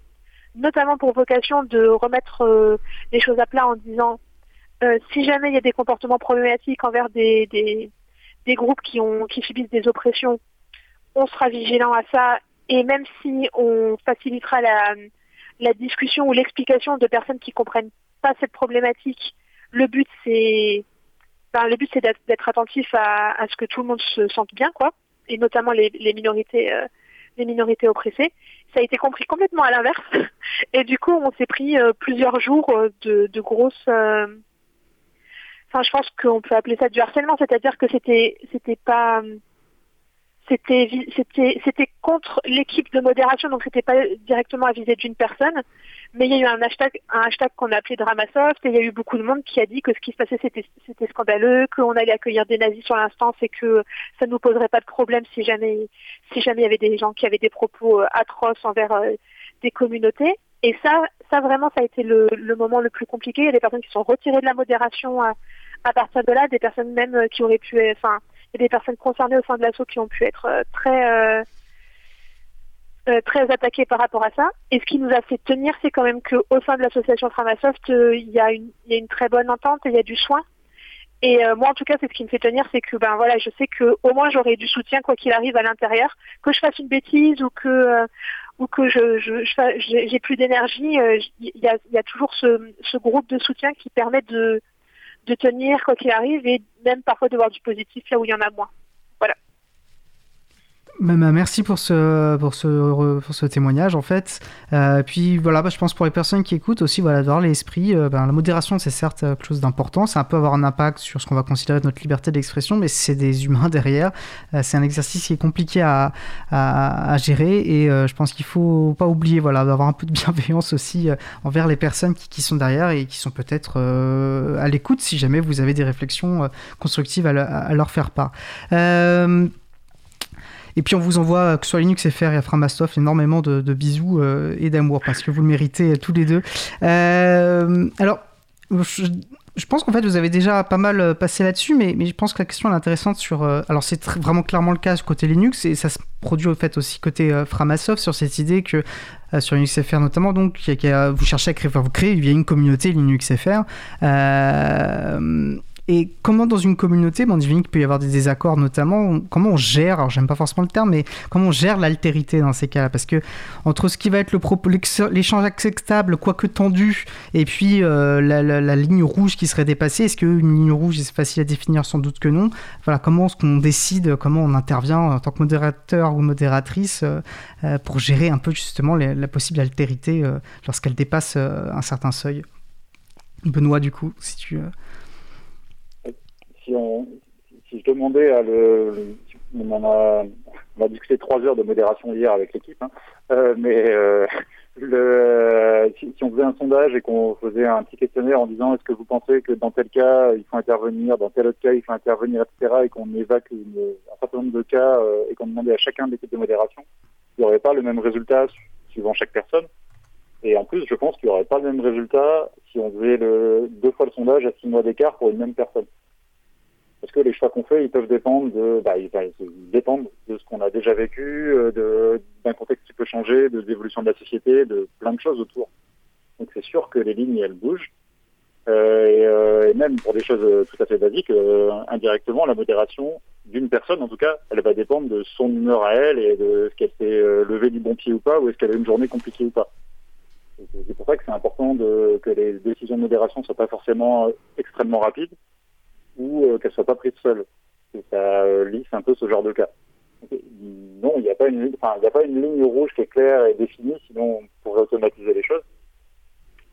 S10: notamment pour vocation de remettre euh, les choses à plat en disant si jamais il y a des comportements problématiques envers des, des, des, groupes qui ont qui subissent des oppressions, on sera vigilant à ça. Et même si on facilitera la, la discussion ou l'explication de personnes qui comprennent pas cette problématique, le but c'est ben, le but c'est d'être attentif à, ce que tout le monde se sente bien, quoi, et notamment les, minorités, euh, les minorités oppressées. Ça a été compris complètement à l'inverse, et du coup on s'est pris euh, plusieurs jours euh, de, de grosses. Enfin, je pense qu'on peut appeler ça du harcèlement, c'est-à-dire que c'était, c'était pas c'était c'était c'était contre l'équipe de modération donc c'était pas directement à viser d'une personne. Mais il y a eu un hashtag un hashtag qu'on a appelé Dramasoft et il y a eu beaucoup de monde qui a dit que ce qui se passait c'était c'était scandaleux qu'on allait accueillir des nazis sur l'instant et que ça nous poserait pas de problème si jamais si jamais il y avait des gens qui avaient des propos euh, atroces envers euh, des communautés. Et ça ça vraiment ça a été le, le moment le plus compliqué. Il y a des personnes qui sont retirées de la modération à, à partir de là des personnes même euh, qui auraient pu enfin il a des personnes concernées au sein de l'assaut qui ont pu être euh, très euh, euh, très attaquées par rapport à ça. Et ce qui nous a fait tenir, c'est quand même qu'au sein de l'association Framasoft, il y, a une, y a une très bonne entente et il y a du soin. Et moi, en tout cas, c'est ce qui me fait tenir, c'est que ben voilà, je sais que au moins j'aurai du soutien quoi qu'il arrive à l'intérieur, que je fasse une bêtise ou que ou que je j'ai plus d'énergie, il y a, y a toujours ce, ce groupe de soutien qui permet de de tenir quoi qu'il arrive et même parfois de voir du positif là où il y en a moins.
S3: Merci pour ce, pour ce, pour ce témoignage en fait. Euh, puis voilà, bah, je pense pour les personnes qui écoutent aussi, voilà, d'avoir l'esprit. Euh, ben, la modération, c'est certes quelque chose d'important, ça peut avoir un impact sur ce qu'on va considérer notre liberté d'expression, mais c'est des humains derrière. Euh, c'est un exercice qui est compliqué à, à, gérer et je pense qu'il faut pas oublier voilà, d'avoir un peu de bienveillance aussi envers les personnes qui, qui, sont derrière et qui sont peut-être à l'écoute si jamais vous avez des réflexions constructives à, leur faire part. Et puis on vous envoie, que ce soit Linux FR et Framasoft, énormément de, bisous euh, et d'amour parce que vous le méritez tous les deux. Euh, alors, je, pense qu'en fait vous avez déjà pas mal euh, passé là-dessus, mais, mais je pense que la question est intéressante sur. alors c'est vraiment clairement le cas côté Linux et ça se produit au fait aussi côté Framasoft sur cette idée que sur Linux FR notamment, donc vous cherchez à créer, enfin, vous créez via une communauté Linux FR. Et comment dans une communauté, bon, on qu'il peut y avoir des désaccords notamment, comment on gère, alors j'aime pas forcément le terme, mais comment on gère l'altérité dans ces cas-là? Parce que entre ce qui va être l'échange acceptable, quoique tendu, et puis euh, la, ligne rouge qui serait dépassée, est-ce qu'une ligne rouge c'est facile à définir? Sans doute que non. Voilà, comment est-ce qu'on décide, comment on intervient en tant que modérateur ou modératrice euh, euh, pour gérer un peu justement la possible altérité lorsqu'elle dépasse un certain seuil? Benoît, du coup, si tu
S9: si, on, si je demandais à le. On, en a, on a discuté trois heures de modération hier avec l'équipe, hein, euh, mais euh, le, si, on faisait un sondage et qu'on faisait un petit questionnaire en disant est-ce que vous pensez que dans tel cas il faut intervenir, dans tel autre cas il faut intervenir, etc., et qu'on évacue un certain nombre de cas euh, et qu'on demandait à chacun des types de modération, il n'y aurait pas le même résultat suivant chaque personne. Et en plus, je pense qu'il n'y aurait pas le même résultat si on faisait le, deux fois le sondage à six mois d'écart pour une même personne parce que les choix qu'on fait, ils peuvent dépendre de, bah, ils, dépendent de ce qu'on a déjà vécu, euh, d'un contexte qui peut changer, de l'évolution de la société, de plein de choses autour. Donc c'est sûr que les lignes elles bougent. et, même pour des choses tout à fait basiques, indirectement, la modération d'une personne, en tout cas, elle va dépendre de son humeur à elle et de ce qu'elle s'est levée du bon pied ou pas, ou est-ce qu'elle a une journée compliquée ou pas. C'est pour ça que c'est important que les décisions de modération soient pas forcément extrêmement rapides ou qu'elles ne soient pas prises seules. Et ça lisse un peu ce genre de cas non, il n'y a pas une, ligne rouge qui est claire et définie, sinon on pourrait automatiser les choses.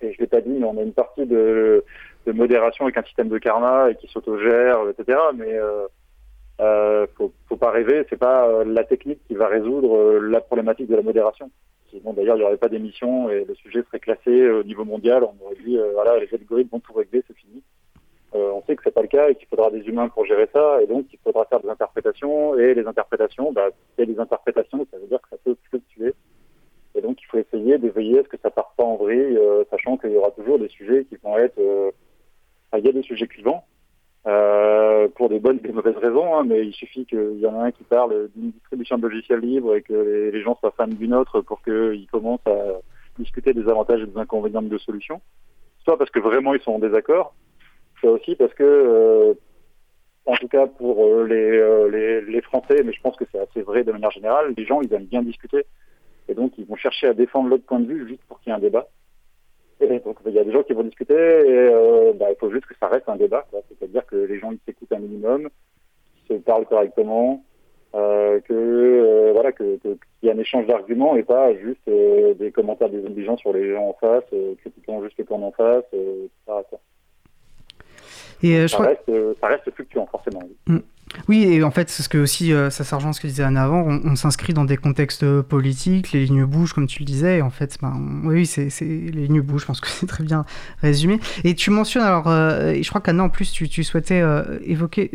S9: Et je l'ai pas dit, mais on a une partie de, modération avec un système de karma et qui s'autogère, etc. Mais euh, euh, faut, pas rêver, c'est pas euh, la technique qui va résoudre euh, la problématique de la modération. Sinon, d'ailleurs, il n'y aurait pas d'émission et le sujet serait classé au niveau mondial. On aurait dit, voilà, les algorithmes vont tout régler, c'est fini. Euh, on sait que c'est pas le cas et qu'il faudra des humains pour gérer ça, et donc il faudra faire des interprétations, et les interprétations, bah, c'est des interprétations, ça veut dire que ça peut fluctuer. Et donc il faut essayer de veiller à ce que ça parte pas en vrille, euh, sachant qu'il y aura toujours des sujets qui vont être... Euh, il y a des sujets clivants, euh, pour des bonnes et des mauvaises raisons, hein, mais il suffit qu'il y en a un qui parle d'une distribution de logiciels libres et que les gens soient fans d'une autre pour qu'ils commencent à discuter des avantages et des inconvénients de solutions. Soit parce que vraiment ils sont en désaccord, c'est aussi parce que, euh, en tout cas pour euh, euh, les, les, Français, mais je pense que c'est assez vrai de manière générale, les gens, ils aiment bien discuter. Et donc, ils vont chercher à défendre l'autre point de vue juste pour qu'il y ait un débat. Et donc, il y a des gens qui vont discuter et bah, il faut juste que ça reste un débat. C'est-à-dire que les gens, ils s'écoutent un minimum, qu'ils se parlent correctement, euh, que voilà que qu'il y ait un échange d'arguments et pas juste des commentaires désobligeants sur les gens en face, critiquant juste les camps en face, etc.
S3: Et euh, je
S9: ça,
S3: crois...
S9: reste, euh, ça reste fluctuant, forcément.
S3: Mm. Oui, et en fait, c'est ce que aussi, euh, ça sergent ce que disait Anna avant, on, s'inscrit dans des contextes politiques, les lignes bougent, comme tu le disais, et en fait, ben, oui, c'est, les lignes bougent, je pense que c'est très bien résumé. Et tu mentionnes, alors, je crois qu'Anna, en plus, tu, souhaitais évoquer,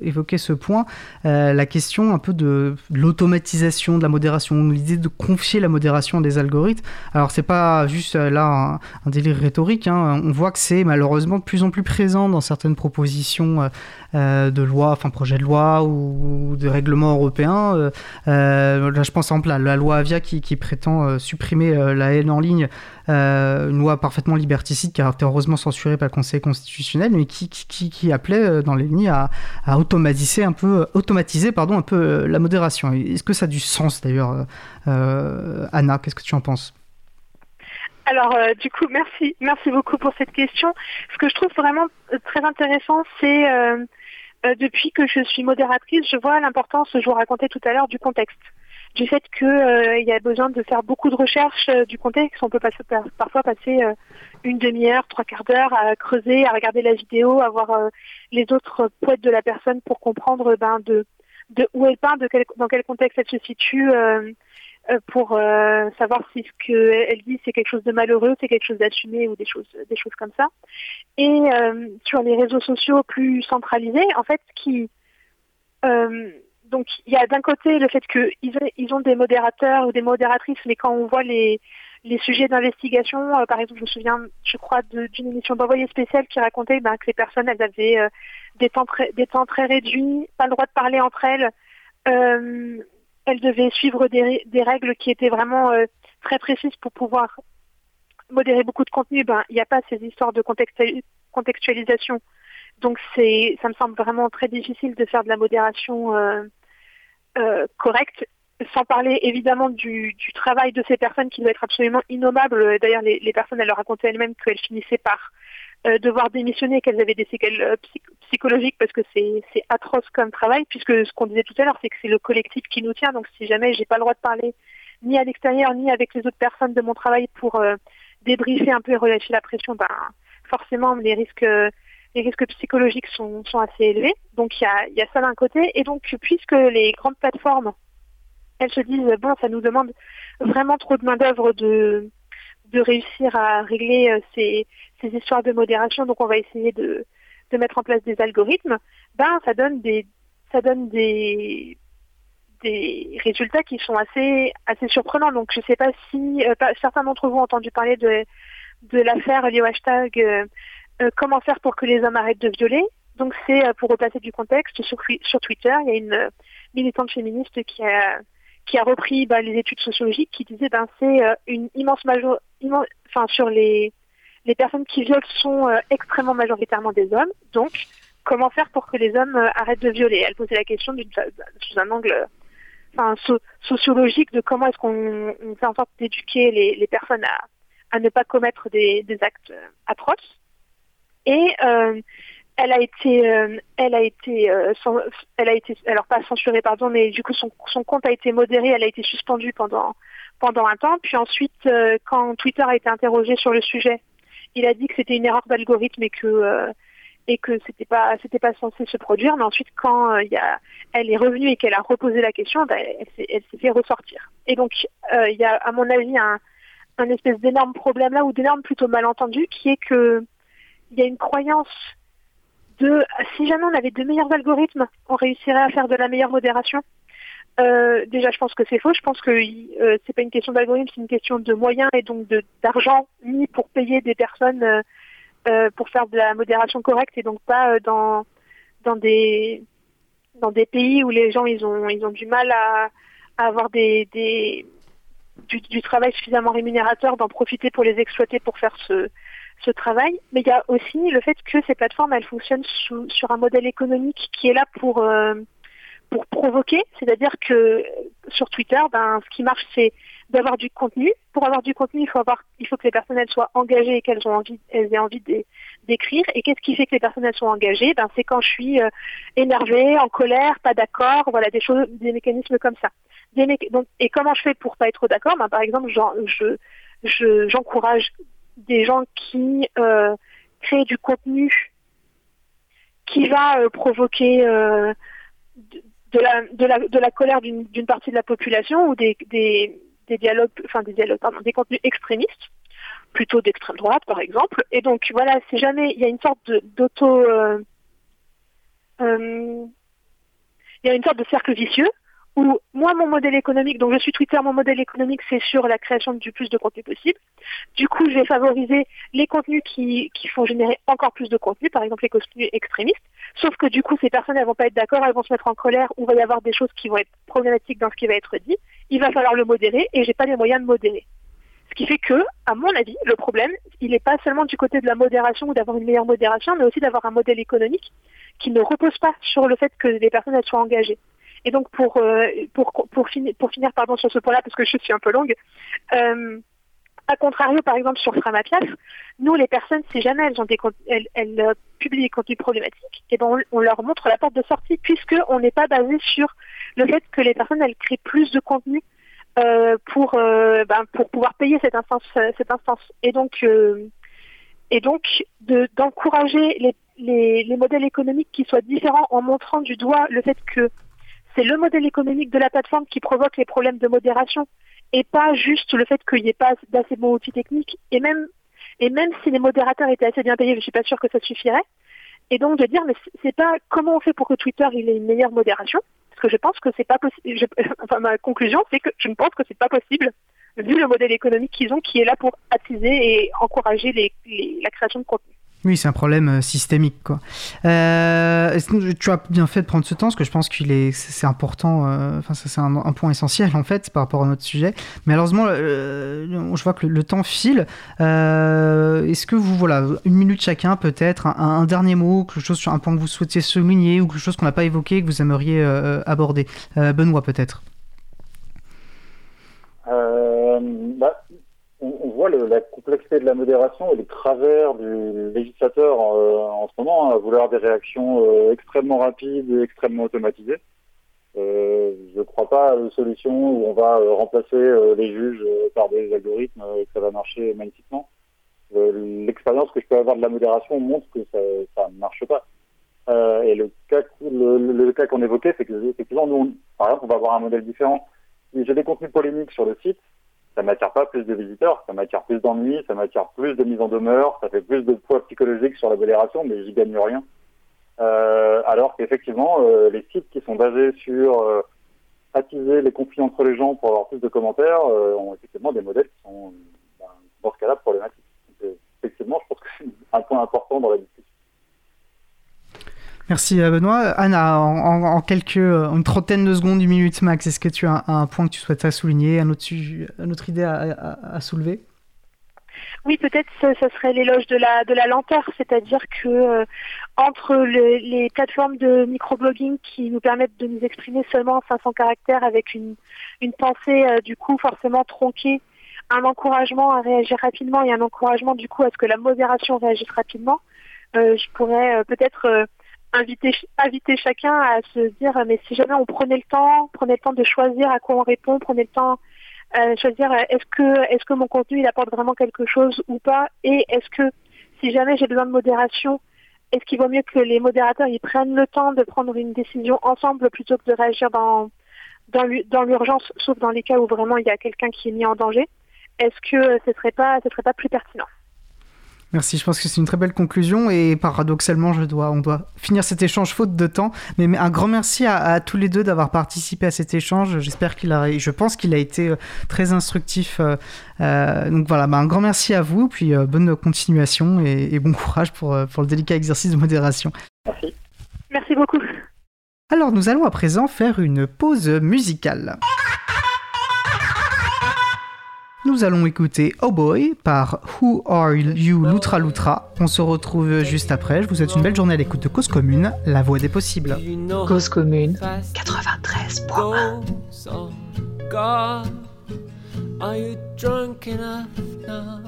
S3: évoquer ce point, la question un peu de, l'automatisation, de la modération, l'idée de confier la modération à des algorithmes. Alors, c'est pas juste là un, délire rhétorique, hein, on voit que c'est malheureusement de plus en plus présent dans certaines propositions de loi un projet de loi ou, de règlement européen. Euh, euh, là, je pense en à la loi Avia qui, prétend euh, supprimer la haine en ligne, une loi parfaitement liberticide qui a été heureusement censurée par le Conseil constitutionnel, mais qui, appelait dans les lignes à, automatiser un peu, automatiser pardon, un peu la modération. Est-ce que ça a du sens d'ailleurs, Anna Qu'est-ce que tu en penses?
S10: Alors, du coup, merci, merci beaucoup pour cette question. Ce que je trouve vraiment très intéressant, c'est depuis que je suis modératrice, je vois l'importance, je vous racontais tout à l'heure, du contexte. Du fait qu'il euh, y a besoin de faire beaucoup de recherches euh, du contexte. On peut parfois passer une demi-heure, trois quarts d'heure à creuser, à regarder la vidéo, à voir les autres poètes de la personne pour comprendre ben, de, de où elle parle, de quel, dans quel contexte elle se situe, euh, pour euh, savoir si ce qu'elle dit c'est quelque chose de malheureux, c'est quelque chose d'assumé ou des choses, des choses comme ça. Et euh, sur les réseaux sociaux plus centralisés, en fait, qui donc il y a d'un côté le fait qu'ils ils ont des modérateurs ou des modératrices, mais quand on voit les, les sujets d'investigation, par exemple, je me souviens, je crois, d'une émission d'envoyé spécial qui racontait ben, que les personnes, elles avaient des, temps très, des temps très réduits, pas le droit de parler entre elles, elle devait suivre des, règles qui étaient vraiment euh, très précises pour pouvoir modérer beaucoup de contenu. Ben, il n'y a pas ces histoires de contextualisation. Donc c'est, ça me semble vraiment très difficile de faire de la modération euh, euh, correcte, sans parler évidemment du, travail de ces personnes qui doit être absolument innommable. D'ailleurs, les, personnes, elles leur racontaient elles-mêmes qu'elles finissaient par devoir démissionner, qu'elles avaient des séquelles euh, psychologiques parce que c'est atroce comme travail, puisque ce qu'on disait tout à l'heure, c'est que c'est le collectif qui nous tient. Donc si jamais j'ai pas le droit de parler ni à l'extérieur ni avec les autres personnes de mon travail pour euh, débriefer un peu et relâcher la pression, ben forcément les risques les risques psychologiques sont, sont assez élevés. Donc il y a, y a ça d'un côté. Et donc puisque les grandes plateformes, elles se disent bon, ça nous demande vraiment trop de main d'œuvre de de réussir à régler ces, ces histoires de modération, donc on va essayer de, de mettre en place des algorithmes, ben ça donne des ça donne des des résultats qui sont assez assez surprenants. Donc je ne sais pas si euh, certains d'entre vous ont entendu parler de de l'affaire liée au hashtag euh, euh, comment faire pour que les hommes arrêtent de violer. Donc c'est pour replacer du contexte sur, sur Twitter, il y a une militante féministe qui a qui a repris ben, les études sociologiques qui disait ben c'est une immense major enfin sur les les personnes qui violent sont extrêmement majoritairement des hommes. Donc, comment faire pour que les hommes arrêtent de violer? Elle posait la question sous un angle enfin, sociologique de comment est-ce qu'on fait en sorte d'éduquer les, les, personnes à, à, ne pas commettre des, des actes atroces. Et elle a été, euh, elle a été, euh, elle a été, alors pas censurée pardon, mais du coup son, compte a été modéré, elle a été suspendue pendant pendant un temps. Puis ensuite, euh, quand Twitter a été interrogé sur le sujet, il a dit que c'était une erreur d'algorithme et que et que c'était pas c'était pas censé se produire. Mais ensuite, quand il y a, elle est revenue et qu'elle a reposé la question, ben, elle s'est fait ressortir. Et donc il y a à mon avis un un espèce d'énorme problème là ou d'énorme plutôt malentendu qui est que il y a une croyance si jamais on avait de meilleurs algorithmes, on réussirait à faire de la meilleure modération. Euh, déjà, je pense que c'est faux. Je pense que euh, c'est pas une question d'algorithme, c'est une question de moyens et donc d'argent mis pour payer des personnes euh, pour faire de la modération correcte et donc pas dans dans des dans des pays où les gens ils ont ils ont du mal à, avoir des, des du, du, travail suffisamment rémunérateur d'en profiter pour les exploiter pour faire ce ce travail, mais il y a aussi le fait que ces plateformes, elles fonctionnent sur un modèle économique qui est là pour euh, pour provoquer, c'est-à-dire que sur Twitter, ben, ce qui marche, c'est d'avoir du contenu. Pour avoir du contenu, il faut avoir, il faut que les personnes soient engagées et qu'elles ont envie, elles aient envie d'écrire. Et qu'est-ce qui fait que les personnes sont engagées? Ben, c'est quand je suis euh, énervée, en colère, pas d'accord, voilà des choses, des mécanismes comme ça. donc, et comment je fais pour pas être d'accord? Ben, Par exemple, je, je, j'encourage des gens qui euh, créent du contenu qui va euh, provoquer euh, de, la, de, la, de la colère d'une partie de la population ou des, des, des dialogues, enfin des dialogues, pardon, des contenus extrémistes, plutôt d'extrême droite par exemple. Et donc voilà, si jamais il y a une sorte d'auto, il y a une sorte de cercle vicieux où moi, mon modèle économique, donc je suis Twitter, mon modèle économique, c'est sur la création du plus de contenu possible. Du coup, je vais favoriser les contenus qui, qui font générer encore plus de contenu, par exemple les contenus extrémistes. Sauf que du coup, ces personnes, elles vont pas être d'accord, elles vont se mettre en colère, ou va y avoir des choses qui vont être problématiques dans ce qui va être dit. Il va falloir le modérer, et j'ai pas les moyens de modérer. Ce qui fait que, à mon avis, le problème, il n'est pas seulement du côté de la modération ou d'avoir une meilleure modération, mais aussi d'avoir un modèle économique qui ne repose pas sur le fait que les personnes elles soient engagées. Et donc pour euh, pour pour, finir pour finir pardon sur ce point-là parce que je suis un peu longue. Euh, à contrario, par exemple, sur Framapias, nous, les personnes, si jamais elles, ont des, elles, elles euh, publient des contenus problématiques, et eh ben on, leur montre la porte de sortie, puisque on n'est pas basé sur le fait que les personnes, elles créent plus de contenu euh, pour, euh, ben, pour pouvoir payer cette instance. Cette instance. Et donc, euh, et donc d'encourager les, les, les modèles économiques qui soient différents en montrant du doigt le fait que c'est le modèle économique de la plateforme qui provoque les problèmes de modération et pas juste le fait qu'il n'y ait pas d'assez bons outils techniques. Et même, et même si les modérateurs étaient assez bien payés, je suis pas sûre que ça suffirait. Et donc de dire, mais c'est pas comment on fait pour que Twitter ait une meilleure modération, parce que je pense que c'est pas possible. Enfin, ma conclusion, c'est que je ne pense que c'est pas possible vu le modèle économique qu'ils ont, qui est là pour attiser et encourager la création de contenu.
S3: Oui, c'est un problème euh, systémique. Quoi. Euh, tu as bien fait de prendre ce temps, parce que je pense qu'il est, c'est important, euh, enfin, c'est un, point essentiel en fait par rapport à notre sujet. Mais malheureusement, je vois que le, temps file. est-ce que vous, voilà, une minute chacun peut-être, un, dernier mot, quelque chose sur un point que vous souhaitiez souligner ou quelque chose qu'on n'a pas évoqué que vous aimeriez aborder? Benoît peut-être
S9: bah, on, voit la complexité de la modération et les travers du législateur euh, en ce moment hein, à vouloir des réactions euh, extrêmement rapides et extrêmement automatisées. Euh, je ne crois pas à une solution où on va remplacer les juges par des algorithmes et que ça va marcher magnifiquement. L'expérience que je peux avoir de la modération montre que ça ne marche pas. et le cas, le, cas qu'on évoquait, c'est que effectivement, nous, par exemple, on va avoir un modèle différent. J'ai des contenus polémiques sur le site, ça m'attire pas plus de visiteurs, ça m'attire plus d'ennuis, ça m'attire plus de mise en demeure, ça fait plus de poids psychologique sur la modération, mais j'y gagne rien. Euh, alors qu'effectivement, euh, les sites qui sont basés sur euh, attiser les conflits entre les gens pour avoir plus de commentaires euh, ont effectivement des modèles qui sont, ben, dans ce cas-là, problématiques. Donc, effectivement, je pense que c'est un point important dans la discussion.
S3: Merci Benoît. Anna, en, quelques, une trentaine de secondes, une minute max, est-ce que tu as un, point que tu souhaites souligner, un autre, une autre idée à, soulever?
S10: Oui, peut-être ce, serait l'éloge de la de la lenteur, c'est-à-dire que euh, entre les plateformes de microblogging qui nous permettent de nous exprimer seulement en 500 caractères avec une pensée euh, du coup forcément tronquée, un encouragement à réagir rapidement et un encouragement du coup à ce que la modération réagisse rapidement, je pourrais peut-être inviter, chacun à se dire mais si jamais on prenait le temps, prenait le temps de choisir à quoi on répond, prenait le temps euh, choisir est-ce que est-ce que mon contenu il apporte vraiment quelque chose ou pas? Et est-ce que si jamais j'ai besoin de modération est-ce qu'il vaut mieux que les modérateurs ils prennent le temps de prendre une décision ensemble plutôt que de réagir dans dans l'urgence sauf dans les cas où vraiment il y a quelqu'un qui est mis en danger? Est-ce que ce serait pas ce serait pas plus pertinent?
S3: Merci, je pense que c'est une très belle conclusion et paradoxalement, je dois, on doit finir cet échange faute de temps. Mais, un grand merci à, tous les deux d'avoir participé à cet échange. J'espère qu'il a, je pense qu'il a été euh, très instructif. Euh, euh, donc voilà, bah, un grand merci à vous, puis bonne continuation et, bon courage pour, pour le délicat exercice de modération.
S9: Merci.
S10: Merci beaucoup.
S3: Alors nous allons à présent faire une pause musicale. Nous allons écouter Oh Boy par Who Are You Loutra Loutra. On se retrouve juste après. Je vous souhaite une belle journée à l'écoute de Cause Commune, la voix des possibles.
S5: Cause Commune 93.1 Are you drunk enough now?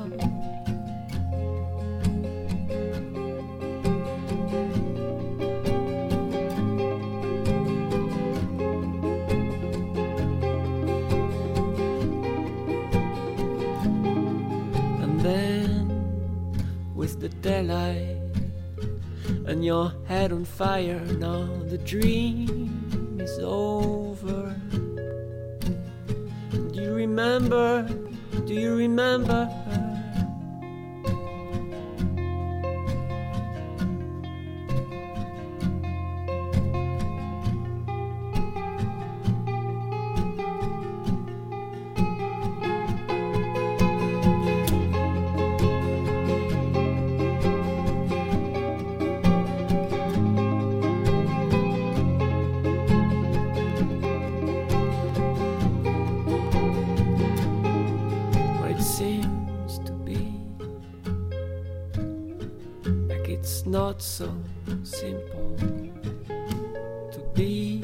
S5: The daylight and your head on fire. Now the dream is over. Do you remember? Do you remember so simple to be.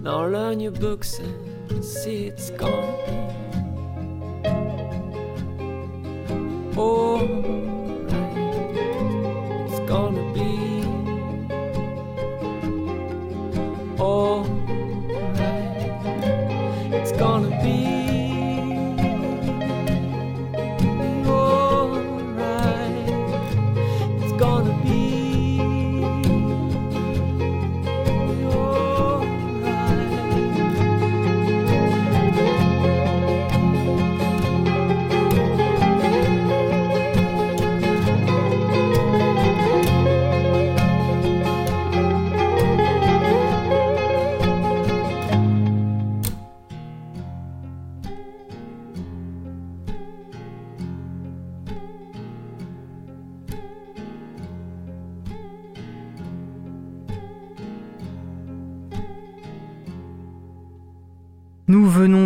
S5: Now learn your books and see it's gonna be.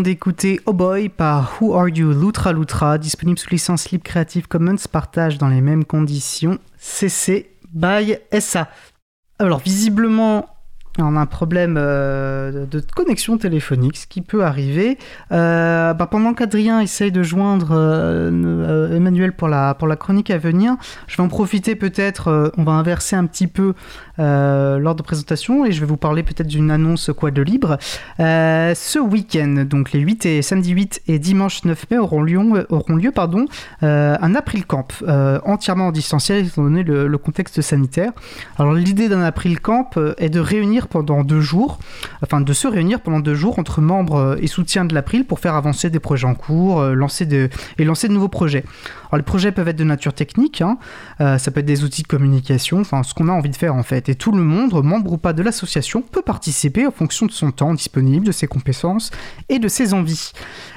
S3: D'écouter Oh Boy par Who Are You Loutra Loutra, disponible sous licence libre Creative Commons, partage dans les mêmes conditions, CC by SA. Alors visiblement, on a un problème euh, de connexion téléphonique, ce qui peut arriver. Euh, bah, pendant qu'Adrien essaye de joindre euh, Emmanuel pour la, pour la chronique à venir, je vais en profiter peut-être, on va inverser un petit peu l'ordre de présentation et je vais vous parler peut-être d'une annonce quoi de libre. ce week-end, donc les 8 et samedi 8 et dimanche 9 mai auront lieu, auront lieu pardon, un April Camp entièrement en distanciel étant donné le, le contexte sanitaire. Alors l'idée d'un April Camp est de réunir pendant deux jours, enfin de se réunir pendant deux jours entre membres et soutiens de l'April pour faire avancer des projets en cours, euh, et lancer de nouveaux projets. Les projets peuvent être de nature technique, hein. euh, ça peut être des outils de communication, enfin ce qu'on a envie de faire en fait. Et tout le monde, membre ou pas de l'association, peut participer en fonction de son temps disponible, de ses compétences et de ses envies.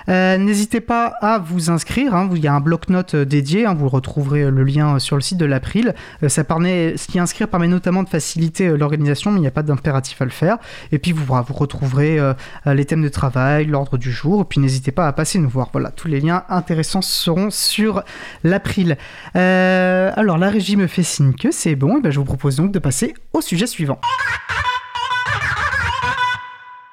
S3: Euh, n'hésitez pas à vous inscrire, hein. il y a un bloc-notes dédié, hein. vous retrouverez le lien sur le site de l'April. ce qui inscrire permet notamment de faciliter l'organisation, mais il n'y a pas d'impératif à le faire. Et puis vous, vous retrouverez les thèmes de travail, l'ordre du jour, et puis n'hésitez pas à passer nous voir. Voilà, tous les liens intéressants seront sur l'April. Euh, alors la régie me fait signe que c'est bon, et ben, je vous propose donc de passer au sujet suivant.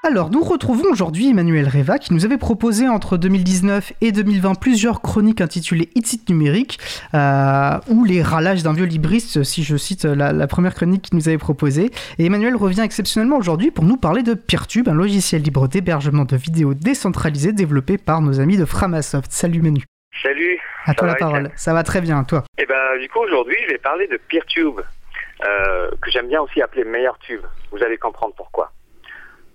S3: Alors, nous retrouvons aujourd'hui Emmanuel Reva qui nous avait proposé entre 2019 et 2020 plusieurs chroniques intitulées Hit numérique euh, ou les ralages d'un vieux libriste, si je cite la, première chronique qu'il nous avait proposée. Et Emmanuel revient exceptionnellement aujourd'hui pour nous parler de Peertube, un logiciel libre d'hébergement de vidéos décentralisé développé par nos amis de Framasoft. Salut Manu.
S11: Salut.
S3: À toi la parole. Ça va très bien, toi.
S11: Eh ben, du coup, aujourd'hui, je vais parler de Peertube, euh, que j'aime bien aussi appeler Tube. Vous allez comprendre pourquoi.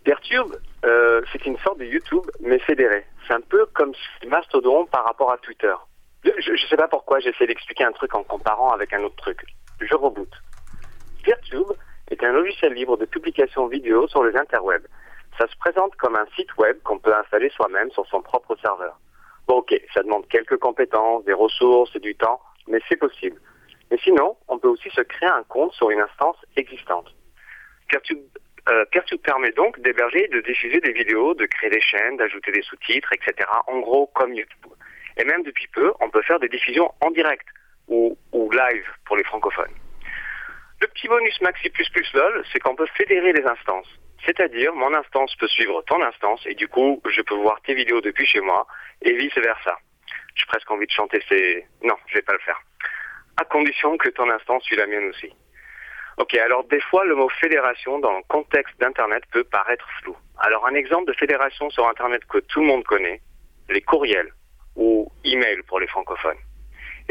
S11: Peertube, euh, c'est une sorte de YouTube, mais fédéré. C'est un peu comme Mastodon par rapport à Twitter. Je ne sais pas pourquoi j'essaie d'expliquer un truc en comparant avec un autre truc. Je reboot. Peertube est un logiciel libre de publication vidéo sur les interwebs. Ça se présente comme un site web qu'on peut installer soi-même sur son propre serveur. Bon, ok, ça demande quelques compétences, des ressources et du temps, mais c'est possible. Mais sinon, on peut aussi se créer un compte sur une instance existante. Peertube euh, permet donc d'héberger et de diffuser des vidéos, de créer des chaînes, d'ajouter des sous-titres, etc. En gros, comme YouTube. Et même depuis peu, on peut faire des diffusions en direct ou, live pour les francophones. Le petit bonus Maxi++ LOL, c'est qu'on peut fédérer les instances. C'est-à-dire, mon instance peut suivre ton instance et du coup, je peux voir tes vidéos depuis chez moi et vice-versa. J'ai presque envie de chanter ces... Non, je vais pas le faire. À condition que ton instance suive la mienne aussi. Ok, alors des fois, le mot fédération dans le contexte d'Internet peut paraître flou. Alors un exemple de fédération sur Internet que tout le monde connaît, les courriels ou email pour les francophones.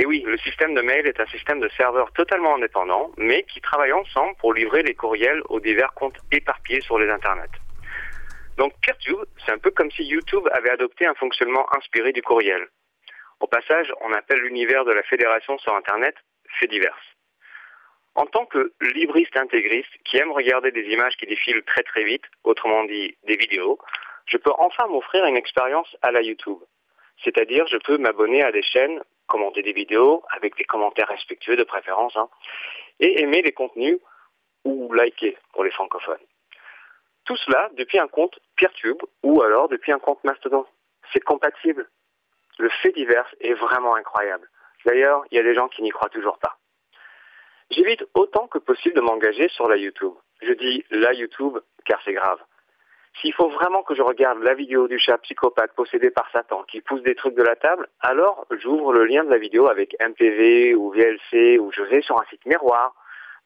S11: Et oui, le système de mail est un système de serveurs totalement indépendant, mais qui travaillent ensemble pour livrer les courriels aux divers comptes éparpillés sur les Internets. Donc Peertube, c'est un peu comme si YouTube avait adopté un fonctionnement inspiré du courriel. Au passage, on appelle l'univers de la fédération sur Internet Fédiverse. En tant que libriste intégriste qui aime regarder des images qui défilent très très vite, autrement dit des vidéos, je peux enfin m'offrir une expérience à la YouTube. C'est-à-dire, je peux m'abonner à des chaînes, commenter des vidéos avec des commentaires respectueux de préférence, hein, et aimer les contenus ou liker pour les francophones. Tout cela depuis un compte Peertube ou alors depuis un compte Mastodon. C'est compatible. Le fait divers est vraiment incroyable. D'ailleurs, il y a des gens qui n'y croient toujours pas. J'évite autant que possible de m'engager sur la YouTube. Je dis la YouTube car c'est grave. S'il faut vraiment que je regarde la vidéo du chat psychopathe possédé par Satan qui pousse des trucs de la table, alors j'ouvre le lien de la vidéo avec MPV ou VLC ou je vais sur un site miroir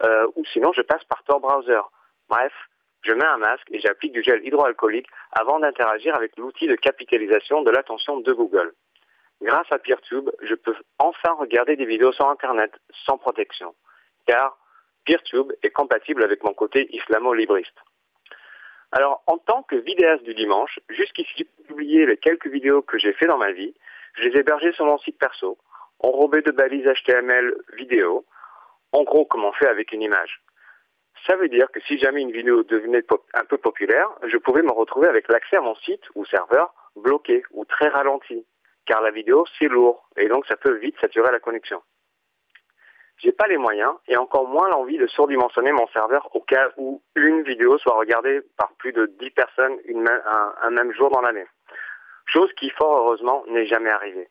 S11: euh, ou sinon je passe par Tor Browser. Bref, je mets un masque et j'applique du gel hydroalcoolique avant d'interagir avec l'outil de capitalisation de l'attention de Google. Grâce à PeerTube, je peux enfin regarder des vidéos sur Internet sans protection car PeerTube est compatible avec mon côté islamo-libriste. Alors, en tant que vidéaste du dimanche, jusqu'ici, j'ai publié les quelques vidéos que j'ai fait dans ma vie. Je les ai sur mon site perso, enrobées de balises HTML vidéo, en gros comme on fait avec une image. Ça veut dire que si jamais une vidéo devenait un peu populaire, je pouvais me retrouver avec l'accès à mon site ou serveur bloqué ou très ralenti, car la vidéo c'est lourd et donc ça peut vite saturer la connexion j'ai pas les moyens et encore moins l'envie de surdimensionner mon serveur au cas où une vidéo soit regardée par plus de 10 personnes un, même jour dans l'année. Chose qui, fort heureusement, n'est jamais arrivée.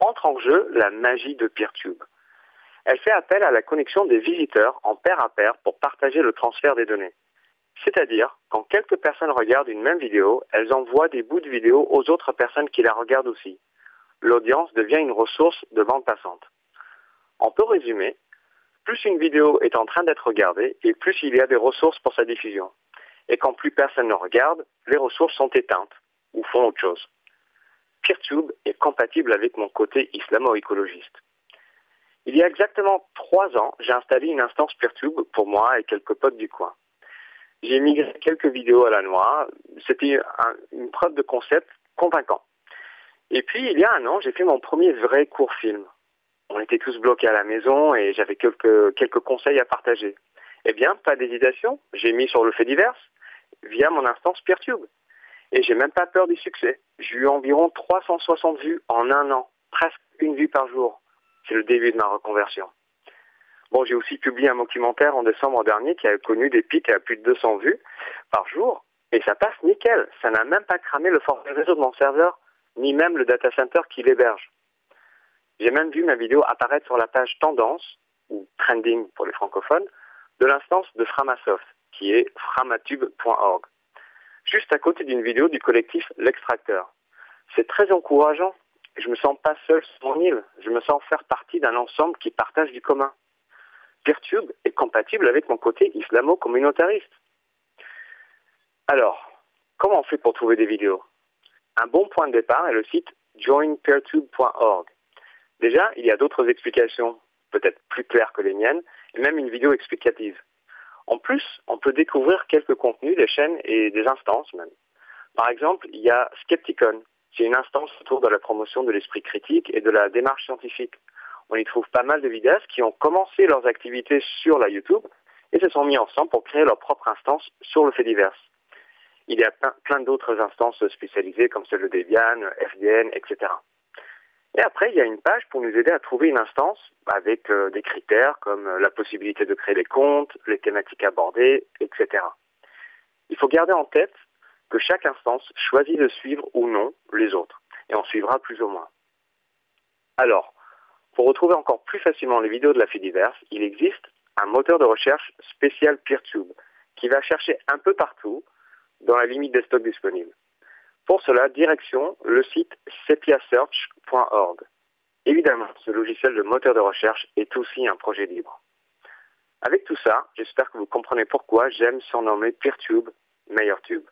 S11: Entre en jeu la magie de PeerTube. Elle fait appel à la connexion des visiteurs en pair à pair pour partager le transfert des données. C'est-à-dire, quand quelques personnes regardent une même vidéo, elles envoient des bouts de vidéo aux autres personnes qui la regardent aussi. L'audience devient une ressource de bande passante. On peut résumer, plus une vidéo est en train d'être regardée et plus il y a des ressources pour sa diffusion. Et quand plus personne ne regarde, les ressources sont éteintes ou font autre chose. PeerTube est compatible avec mon côté islamo-écologiste. Il y a exactement trois ans, j'ai installé une instance PeerTube pour moi et quelques potes du coin. J'ai migré quelques vidéos à la noix. C'était une preuve de concept convaincant. Et puis, il y a un an, j'ai fait mon premier vrai court film on était tous bloqués à la maison et j'avais quelques, quelques conseils à partager. Eh bien, pas d'hésitation, j'ai mis sur le fait divers via mon instance PeerTube. Et j'ai même pas peur du succès. J'ai eu environ 360 vues en un an, presque une vue par jour. C'est le début de ma reconversion. Bon, j'ai aussi publié un documentaire en décembre dernier qui a connu des pics à plus de 200 vues par jour. Et ça passe nickel. Ça n'a même pas cramé le forfait réseau de mon serveur, ni même le data center qui l'héberge. J'ai même vu ma vidéo apparaître sur la page tendance, ou trending pour les francophones, de l'instance de Framasoft, qui est framatube.org, juste à côté d'une vidéo du collectif L'Extracteur. C'est très encourageant. Je me sens pas seul sur mon île. Je me sens faire partie d'un ensemble qui partage du commun. PeerTube est compatible avec mon côté islamo-communautariste. Alors, comment on fait pour trouver des vidéos? Un bon point de départ est le site joinpeertube.org. Déjà, il y a d'autres explications, peut-être plus claires que les miennes, et même une vidéo explicative. En plus, on peut découvrir quelques contenus des chaînes et des instances même. Par exemple, il y a Skepticon, qui est une instance autour de la promotion de l'esprit critique et de la démarche scientifique. On y trouve pas mal de vidéastes qui ont commencé leurs activités sur la YouTube et se sont mis ensemble pour créer leur propre instance sur le fait divers. Il y a plein d'autres instances spécialisées comme celle de Debian, FDN, etc. Et après, il y a une page pour nous aider à trouver une instance avec euh, des critères comme euh, la possibilité de créer des comptes, les thématiques abordées, etc. Il faut garder en tête que chaque instance choisit de suivre ou non les autres, et on suivra plus ou moins. Alors, pour retrouver encore plus facilement les vidéos de la Fidiverse, il existe un moteur de recherche spécial PeerTube qui va chercher un peu partout dans la limite des stocks disponibles. Pour cela, direction le site sepiasearch.org. Évidemment, ce logiciel de moteur de recherche est aussi un projet libre. Avec tout ça, j'espère que vous comprenez pourquoi j'aime surnommer PeerTube MeilleurTube.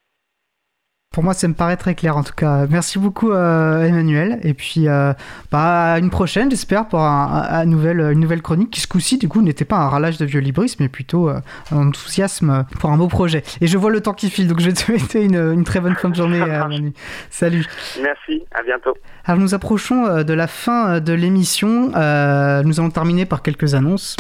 S3: Pour moi, ça me paraît très clair en tout cas. Merci beaucoup euh, Emmanuel. Et puis euh, bah, à une prochaine, j'espère, pour un, nouvelle, une nouvelle chronique qui ce coup-ci, du coup, n'était pas un ralage de vieux librisme, mais plutôt euh, un enthousiasme pour un beau projet. Et je vois le temps qui file, donc je vais te souhaiter une, très bonne fin de journée, Manu. Salut.
S11: Merci, à bientôt.
S3: Alors nous approchons de la fin de l'émission. nous allons terminer par quelques annonces.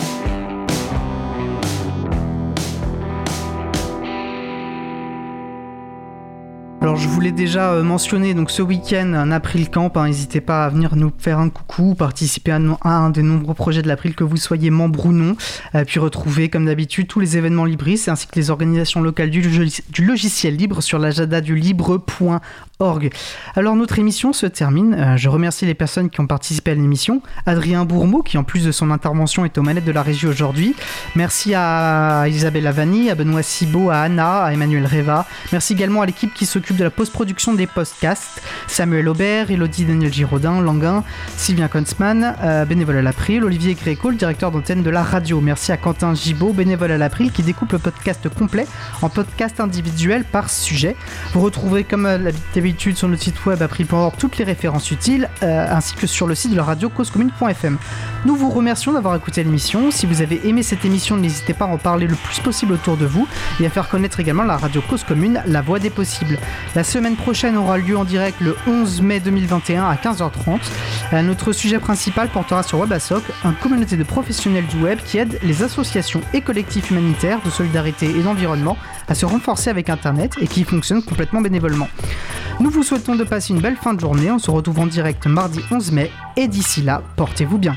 S3: Alors je voulais déjà euh, mentionner donc ce week-end un April Camp, hein, n'hésitez pas à venir nous faire un coucou, participer à, un des nombreux projets de l'April que vous soyez membre ou non, puis retrouver comme d'habitude tous les événements libristes ainsi que les organisations locales du, logiciel libre sur l'agenda du libre.org alors notre émission se termine. Euh, je remercie les personnes qui ont participé à l'émission. Adrien Bourmeau, qui en plus de son intervention est aux manettes de la régie aujourd'hui. Merci à Isabelle Avani, à Benoît Cibot, à Anna, à Emmanuel Reva. Merci également à l'équipe qui s'occupe de la post-production des podcasts. Samuel Aubert, Elodie Daniel Giraudin, Languin, Sylvien Konsman, euh, bénévole à l'April, Olivier Gréco, le directeur d'antenne de la radio. Merci à Quentin Gibaud, bénévole à l'April, qui découpe le podcast complet en podcast individuel par sujet. Vous retrouverez comme l'habitude sur notre site web April.org toutes les références utiles, euh, ainsi que sur le site de la radio causecommune.fm. Nous vous remercions d'avoir écouté l'émission. Si vous avez aimé cette émission, n'hésitez pas à en parler le plus possible autour de vous et à faire connaître également la radio Cause Commune, la voix des possibles. La semaine prochaine aura lieu en direct le 11 mai 2021 à 15h30. Euh, notre sujet principal portera sur WebASOC, une communauté de professionnels du web qui aide les associations et collectifs humanitaires de solidarité et d'environnement à se renforcer avec Internet et qui fonctionne complètement bénévolement. Nous vous souhaitons de passer une belle fin de journée. On se retrouve en direct mardi 11 mai. Et d'ici là, portez-vous bien.